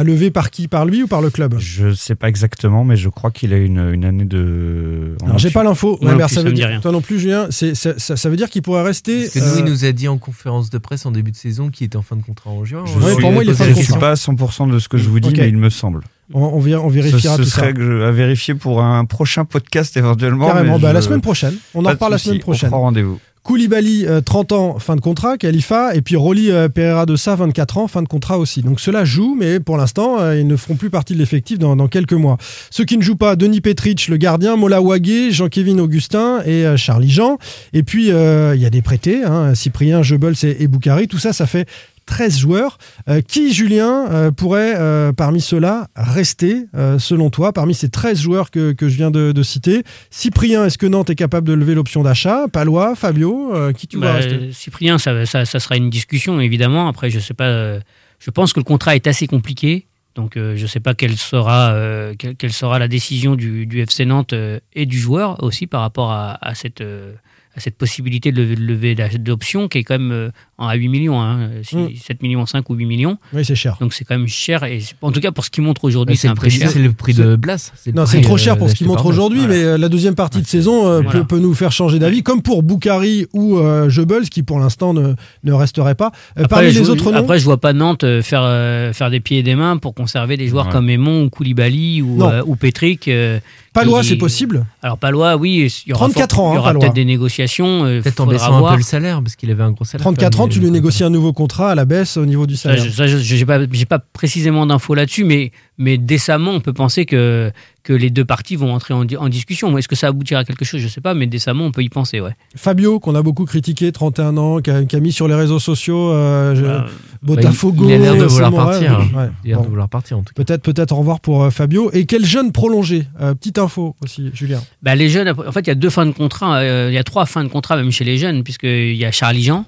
À lever par qui? Par lui ou par le club? Je ne sais pas exactement, mais je crois qu'il a une, une année de. en Alors, j'ai pas l'info. Plus, ça ça veut dire, rien. toi non plus, Julien, c'est- ça, ça- ça veut dire qu'il pourrait rester. Parce que nous, euh, il nous a dit en conférence de presse en début de saison qu'il était en fin de contrat en juin. Je On Ouais, suis, pour moi, il est fin de je contrat. suis pas à 100% de ce que je vous dis, Ok. mais il me semble. on, on on Ce, vérifiera ce tout ça. serait que à vérifier pour un prochain podcast éventuellement. Carrément, mais bah, je- la semaine prochaine. On en Pas reparle la semaine prochaine. On prend rendez-vous. Koulibaly, euh, 30 ans, fin de contrat, Khalifa, et puis Rolly euh, Pereira de Sa, 24 ans, fin de contrat aussi. Donc ceux-là jouent, mais pour l'instant, euh, ils ne feront plus partie de l'effectif dans, quelques mois. Ceux qui ne jouent pas, Denis Petric, le gardien, Mola Wagué, Jean-Kévin Augustin et euh, Charlie Jean. Et puis, euh, il y a des prêtés, hein, Cyprien, Jebels et, et Boukari. Tout ça, ça fait 13 joueurs. Euh, qui, Julien, euh, pourrait, euh, parmi ceux-là, rester, selon toi, parmi ces 13 joueurs que, que je viens de, de citer? Cyprien, est-ce que Nantes est capable de lever l'option d'achat? Palois, Fabio, qui tu vois Bah, rester? Cyprien, ça, ça, ça sera une discussion, évidemment. Après, je sais pas. je pense que le contrat est assez compliqué. Donc, euh, je ne sais pas quelle sera, euh, quelle, quelle sera la décision du, du FC Nantes euh, et du joueur aussi par rapport à, à cette, à cette possibilité de lever, d'option qui est quand même à 8 millions, hein, Mm. 7 millions 5 ou 8 millions. Oui, c'est cher. Donc, c'est quand même cher. Et en tout cas, pour ce qu'il montre aujourd'hui, c'est un prix- cher. c'est le prix de Blas. Non, c'est trop euh, cher pour ce qu'il montre aujourd'hui, mais euh, la deuxième partie de saison euh, Voilà. peut, peut nous faire changer d'avis, comme pour Boukari ou euh, Jebels, qui pour l'instant ne, ne resterait pas. Euh, Après, parmi je, les autres noms, après, je vois pas Nantes euh, faire, euh, faire des pieds et des mains pour conserver des joueurs Ouais. comme Aymon ou Koulibaly ou, euh, ou Petric. euh, Palois, c'est possible Alors Palois, oui, il y aura, 34 fort- ans, il y hein, aura peut-être des négociations. euh, Peut-être en baissant un peu le salaire, parce qu'il avait un gros salaire. 34 quand ans, tu lui négocies un nouveau contrat à la baisse au niveau du salaire. je- ça, je- j'ai pas, précisément d'infos là-dessus, mais, mais décemment, on peut penser que, que les deux parties vont entrer en, di- en discussion. Est-ce que ça aboutira à quelque chose? Je sais pas, mais décemment, on peut y penser, ouais. Fabio, qu'on a beaucoup critiqué, 31 ans, qui a, qui a mis sur les réseaux sociaux euh, je- Bah, Botafogo. il a l'air de vouloir partir. rêve. Ouais. Il a l'air Bon. de vouloir partir, en tout cas. Peut-être, peut-être au revoir pour euh, Fabio. Et quel jeune prolongé? Euh, Petite info aussi, Julien. Bah, les jeunes, en fait, il y a deux fins de contrat. euh, Il y a trois fins de contrat même chez les jeunes, puisqu'il y a Charlie Jean,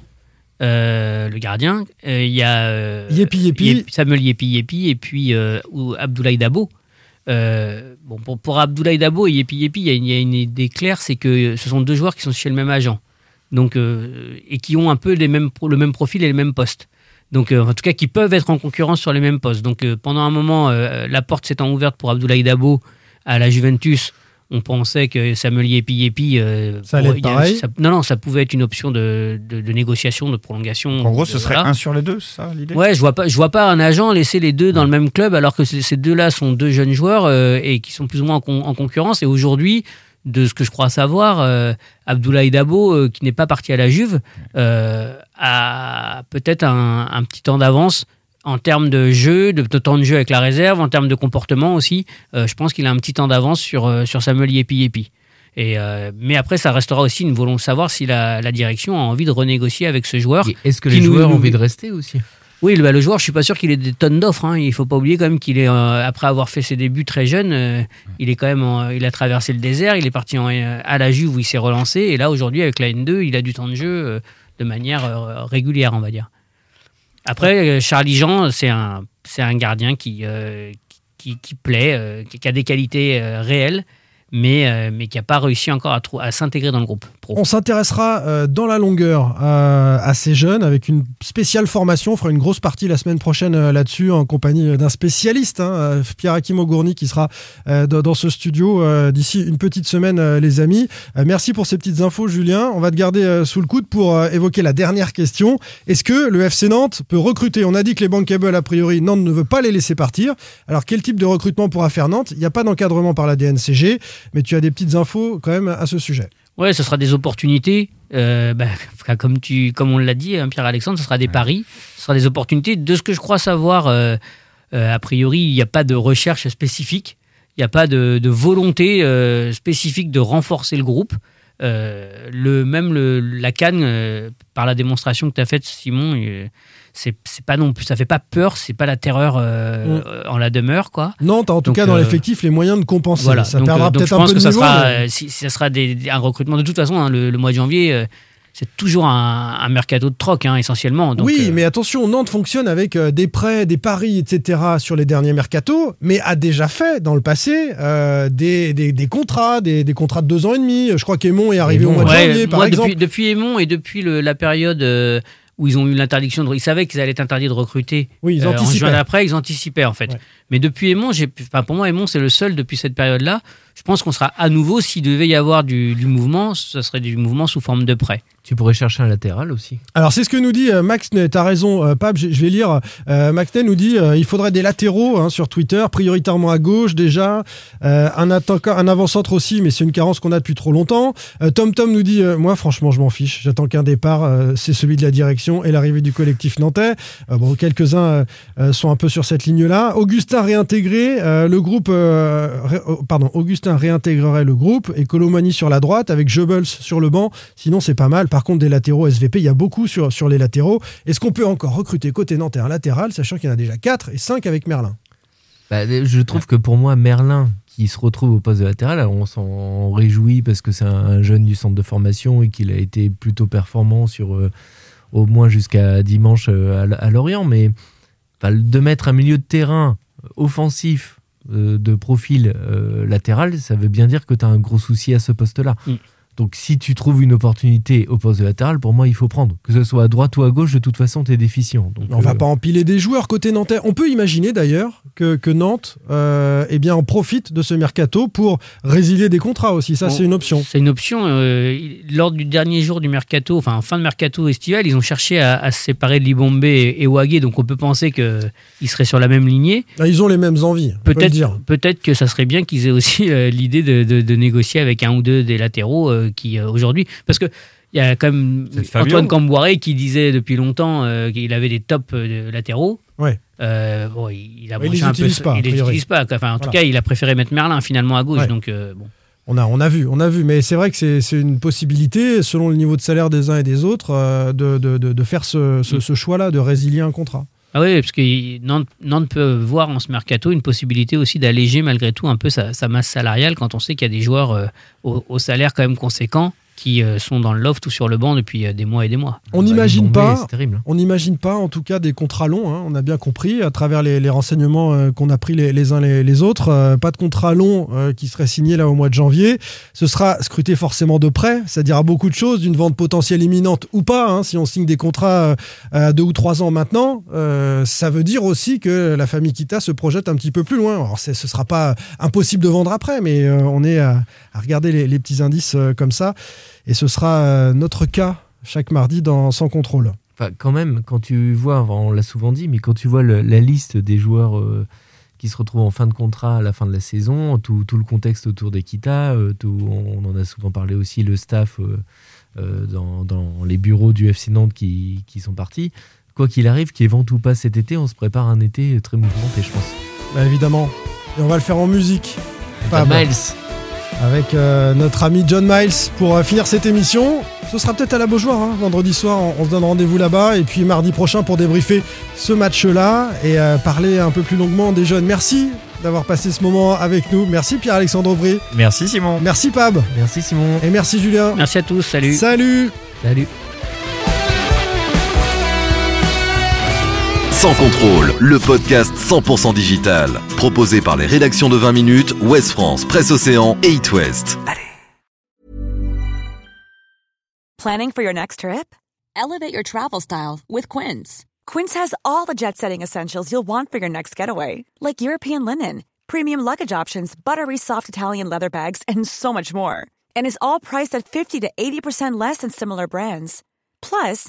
euh, le gardien. euh, Il y a euh, Yepi Yepi. Yep- Samuel Yepi Yepi et puis ou Abdoulaye Dabo. Bon, pour, pour Abdoulaye Dabo et Yepi Yepi, il y a une, il y a une idée claire, c'est que ce sont deux joueurs qui sont chez le même agent. Donc, et qui ont un peu les mêmes, pro- le même profil et les mêmes postes. Donc, euh, en tout cas, qui peuvent être en concurrence sur les mêmes postes. Donc, euh, pendant un moment, euh, la porte s'étant ouverte pour Abdoulaye Dabo à la Juventus. On pensait que Samuel Yepi Yepi. euh, Ça allait pour- être a- pareil. ça- non, non, ça pouvait être une option de, de- de négociation, de prolongation. En gros, de- ce serait voilà. un sur les deux, c'est ça l'idée? Ouais, je vois pas, je vois pas un agent laisser les deux dans le même club alors que ces deux-là sont deux jeunes joueurs euh, et qui sont plus ou moins en, con- en concurrence. Et aujourd'hui, de ce que je crois savoir, euh, Abdoulaye Dabo, euh, qui n'est pas parti à la Juve, euh, a peut-être un, un petit temps d'avance en termes de jeu, de, de temps de jeu avec la réserve, en termes de comportement aussi. Euh, je pense qu'il a un petit temps d'avance sur, euh, sur Samuel Yepi Yepi. Et euh, mais après, ça restera aussi une volonté de savoir si la, la direction a envie de renégocier avec ce joueur. Est-ce que les nous- joueurs ont nous- envie de rester aussi? Oui, le, bah, le joueur, je suis pas sûr qu'il ait des tonnes d'offres. Hein. Il faut pas oublier quand même qu'il est euh, après avoir fait ses débuts très jeune, euh, il est quand même, en- il a traversé le désert, il est parti en- à la Juve où il s'est relancé, et là aujourd'hui avec la N2, il a du temps de jeu de manière régulière, on va dire. Après, euh, Charlie Jean, c'est un, un gardien qui, euh, plaît, euh, qui, a des qualités réelles, mais, qui n'a pas réussi encore à s'intégrer dans le groupe. On s'intéressera euh, dans la longueur euh, à ces jeunes avec une spéciale formation. On fera une grosse partie la semaine prochaine euh, là-dessus en compagnie d'un spécialiste, hein, euh, Pierre-Hakim Ogourny, qui sera euh, dans, ce studio euh, d'ici une petite semaine, euh, les amis. Euh, merci pour ces petites infos, Julien. On va te garder euh, sous le coude pour euh, évoquer la dernière question. Est-ce que le FC Nantes peut recruter? On a dit que les bankable, a priori, Nantes ne veut pas les laisser partir. Alors, quel type de recrutement pourra faire Nantes? Il n'y a pas d'encadrement par la DNCG, mais tu as des petites infos quand même à ce sujet. Ouais, ce sera des opportunités. euh, (laughs) bah, comme, tu, comme on l'a dit, hein, Pierre-Alexandre, ce sera des paris, ce sera des opportunités. De ce que je crois savoir, euh, euh, a priori, il n'y a pas de recherche spécifique, il n'y a pas de, de volonté spécifique de renforcer le groupe. le, même le, la canne, par la démonstration que tu as faite, Simon, c'est pas non plus, ça fait pas peur, c'est pas la terreur euh, Mm. en la demeure, quoi. Non, t'as en tout Donc, cas dans euh, l'effectif les moyens de compenser. Voilà, ça donc, perdra euh, peut-être un peu que de ça niveau, sera, mais- si, si ça sera des- un recrutement. De toute façon, hein, le, le mois de janvier, c'est toujours un, un mercato de troc, hein, essentiellement. Donc, oui, euh, mais attention, Nantes fonctionne avec euh, des prêts, des paris, etc. sur les derniers mercatos, mais a déjà fait dans le passé euh, des, des- des contrats, des, des contrats de deux ans et demi. Je crois qu'Aimon est arrivé au mois de janvier, par moi, exemple. Depuis, depuis Aimon et depuis le- la période où ils ont eu l'interdiction de. Ils savaient qu'ils allaient être interdits de recruter. Oui, ils euh, en anticipaient. juin d'après, ils anticipaient en fait. Ouais. Mais depuis Aimon, j'ai, enfin, pour moi, Aimon, c'est le seul depuis cette période-là. Je pense qu'on sera à nouveau, s'il devait y avoir du, du mouvement, ce serait du mouvement sous forme de prêt. Tu pourrais chercher un latéral aussi. Alors c'est ce que nous dit euh, Max, tu as raison, euh, Pape, je vais lire. Euh, Max Ney nous dit euh, il faudrait des latéraux hein, sur Twitter, prioritairement à gauche déjà, Euh, un, un avant-centre aussi, mais c'est une carence qu'on a depuis trop longtemps. Euh, Tom Tom nous dit euh, moi franchement je m'en fiche, j'attends qu'un départ, euh, c'est celui de la direction et l'arrivée du collectif nantais. Euh, bon, quelques-uns euh, euh, sont un peu sur cette ligne-là. Augustin réintégré, euh, le groupe, euh, ré- oh, pardon, Augustin réintégrerait le groupe et Colomani sur la droite avec Goebbels sur le banc. Sinon c'est pas mal. Par contre des latéraux SVP, il y a beaucoup sur, sur les latéraux. Est-ce qu'on peut encore recruter côté nantais un latéral, sachant qu'il y en a déjà 4 et 5 avec Merlin? Bah, je trouve que pour moi, Merlin, qui se retrouve au poste de latéral, on s'en réjouit parce que c'est un jeune du centre de formation et qu'il a été plutôt performant sur euh, au moins jusqu'à dimanche euh, à, Lorient. Mais de mettre un milieu de terrain offensif de profil euh, latéral, ça veut bien dire que tu as un gros souci à ce poste-là. Mm. Donc si tu trouves une opportunité au poste de latéral, pour moi, il faut prendre. Que ce soit à droite ou à gauche, de toute façon, tu es déficient. Donc, On va euh, pas empiler des joueurs côté nantais. On peut imaginer d'ailleurs que, que Nantes euh, eh bien, en profite de ce mercato pour résilier des contrats aussi. Ça, Bon, c'est une option. C'est une option. euh, lors du dernier jour du mercato, enfin en fin de mercato estival, ils ont cherché à, à se séparer de Libombe et, et Wagé, donc on peut penser qu'ils seraient sur la même lignée. Ah, Ils ont les mêmes envies. peut Peut-être peut-être que ça serait bien qu'ils aient aussi euh, l'idée de, de- de négocier avec un ou deux des latéraux euh, qui euh, aujourd'hui parce que il y a quand même. Antoine Camboiré qui disait depuis longtemps euh, qu'il avait des tops euh, latéraux. Ouais. Euh, bon, il, il a Ouais, il branché les un utilise peu, pas, il les utilise pas. Enfin, en tout cas, il a préféré mettre Merlin finalement à gauche. Ouais. Donc bon. On a, on a vu, on a vu, mais c'est vrai que c'est une possibilité, selon le niveau de salaire des uns et des autres, de, de- de- de faire ce, Mm. ce choix-là, de résilier un contrat. Ah oui, parce que Nantes, peut voir en ce mercato une possibilité aussi d'alléger malgré tout un peu sa, sa masse salariale quand on sait qu'il y a des joueurs euh, au, au salaire quand même conséquent qui euh, sont dans le loft ou sur le banc depuis euh, des mois et des mois. On bah, n'imagine pas, on n'imagine pas, en tout cas, des contrats longs. hein, on a bien compris à travers les, les renseignements euh, qu'on a pris les, les uns les, les autres. euh, pas de contrat long euh, qui serait signé là au mois de janvier. Ce sera scruté forcément de près. Ça dira beaucoup de choses d'une vente potentielle imminente ou pas. hein, si on signe des contrats euh, à deux ou trois ans maintenant, euh, ça veut dire aussi que la famille Kita se projette un petit peu plus loin. Alors ce sera pas impossible de vendre après, mais euh, on est à, à regarder les, les petits indices euh, comme ça. Et ce sera euh, notre cas chaque mardi dans Sans contrôle. Enfin, quand même, quand tu vois, on l'a souvent dit, mais quand tu vois le- la liste des joueurs euh, qui se retrouvent en fin de contrat à la fin de la saison, tout, tout le contexte autour d'Equita, euh, on en a souvent parlé aussi, le staff euh, dans, dans les bureaux du FC Nantes qui, qui sont partis. Quoi qu'il arrive, qu'il y ait vent ou pas cet été, on se prépare un été très mouvementé, je pense. Bah, évidemment. Et on va le faire en musique. Pas Miles. Avec euh, notre ami John Miles pour euh, finir cette émission. Ce sera peut-être à la Beaujoire, hein, vendredi soir. On, on se donne rendez-vous là-bas. Et puis mardi prochain pour débriefer ce match-là et euh, parler un peu plus longuement des jeunes. Merci d'avoir passé ce moment avec nous. Merci Pierre-Alexandre Aubry. Merci Simon. Merci Pab. Merci Simon. Et merci Julien. Merci à tous, salut. Salut. Salut. Sans contrôle, le podcast 100% digital. Proposé par les rédactions de 20 minutes, Ouest France, Presse Océan et It West. Planning for your next trip? Elevate your travel style with Quince. Quince has all the jet setting essentials you'll want for your next getaway, like European linen, premium luggage options, buttery soft Italian leather bags, and so much more. And is all priced at 50 to 80% less than similar brands. Plus,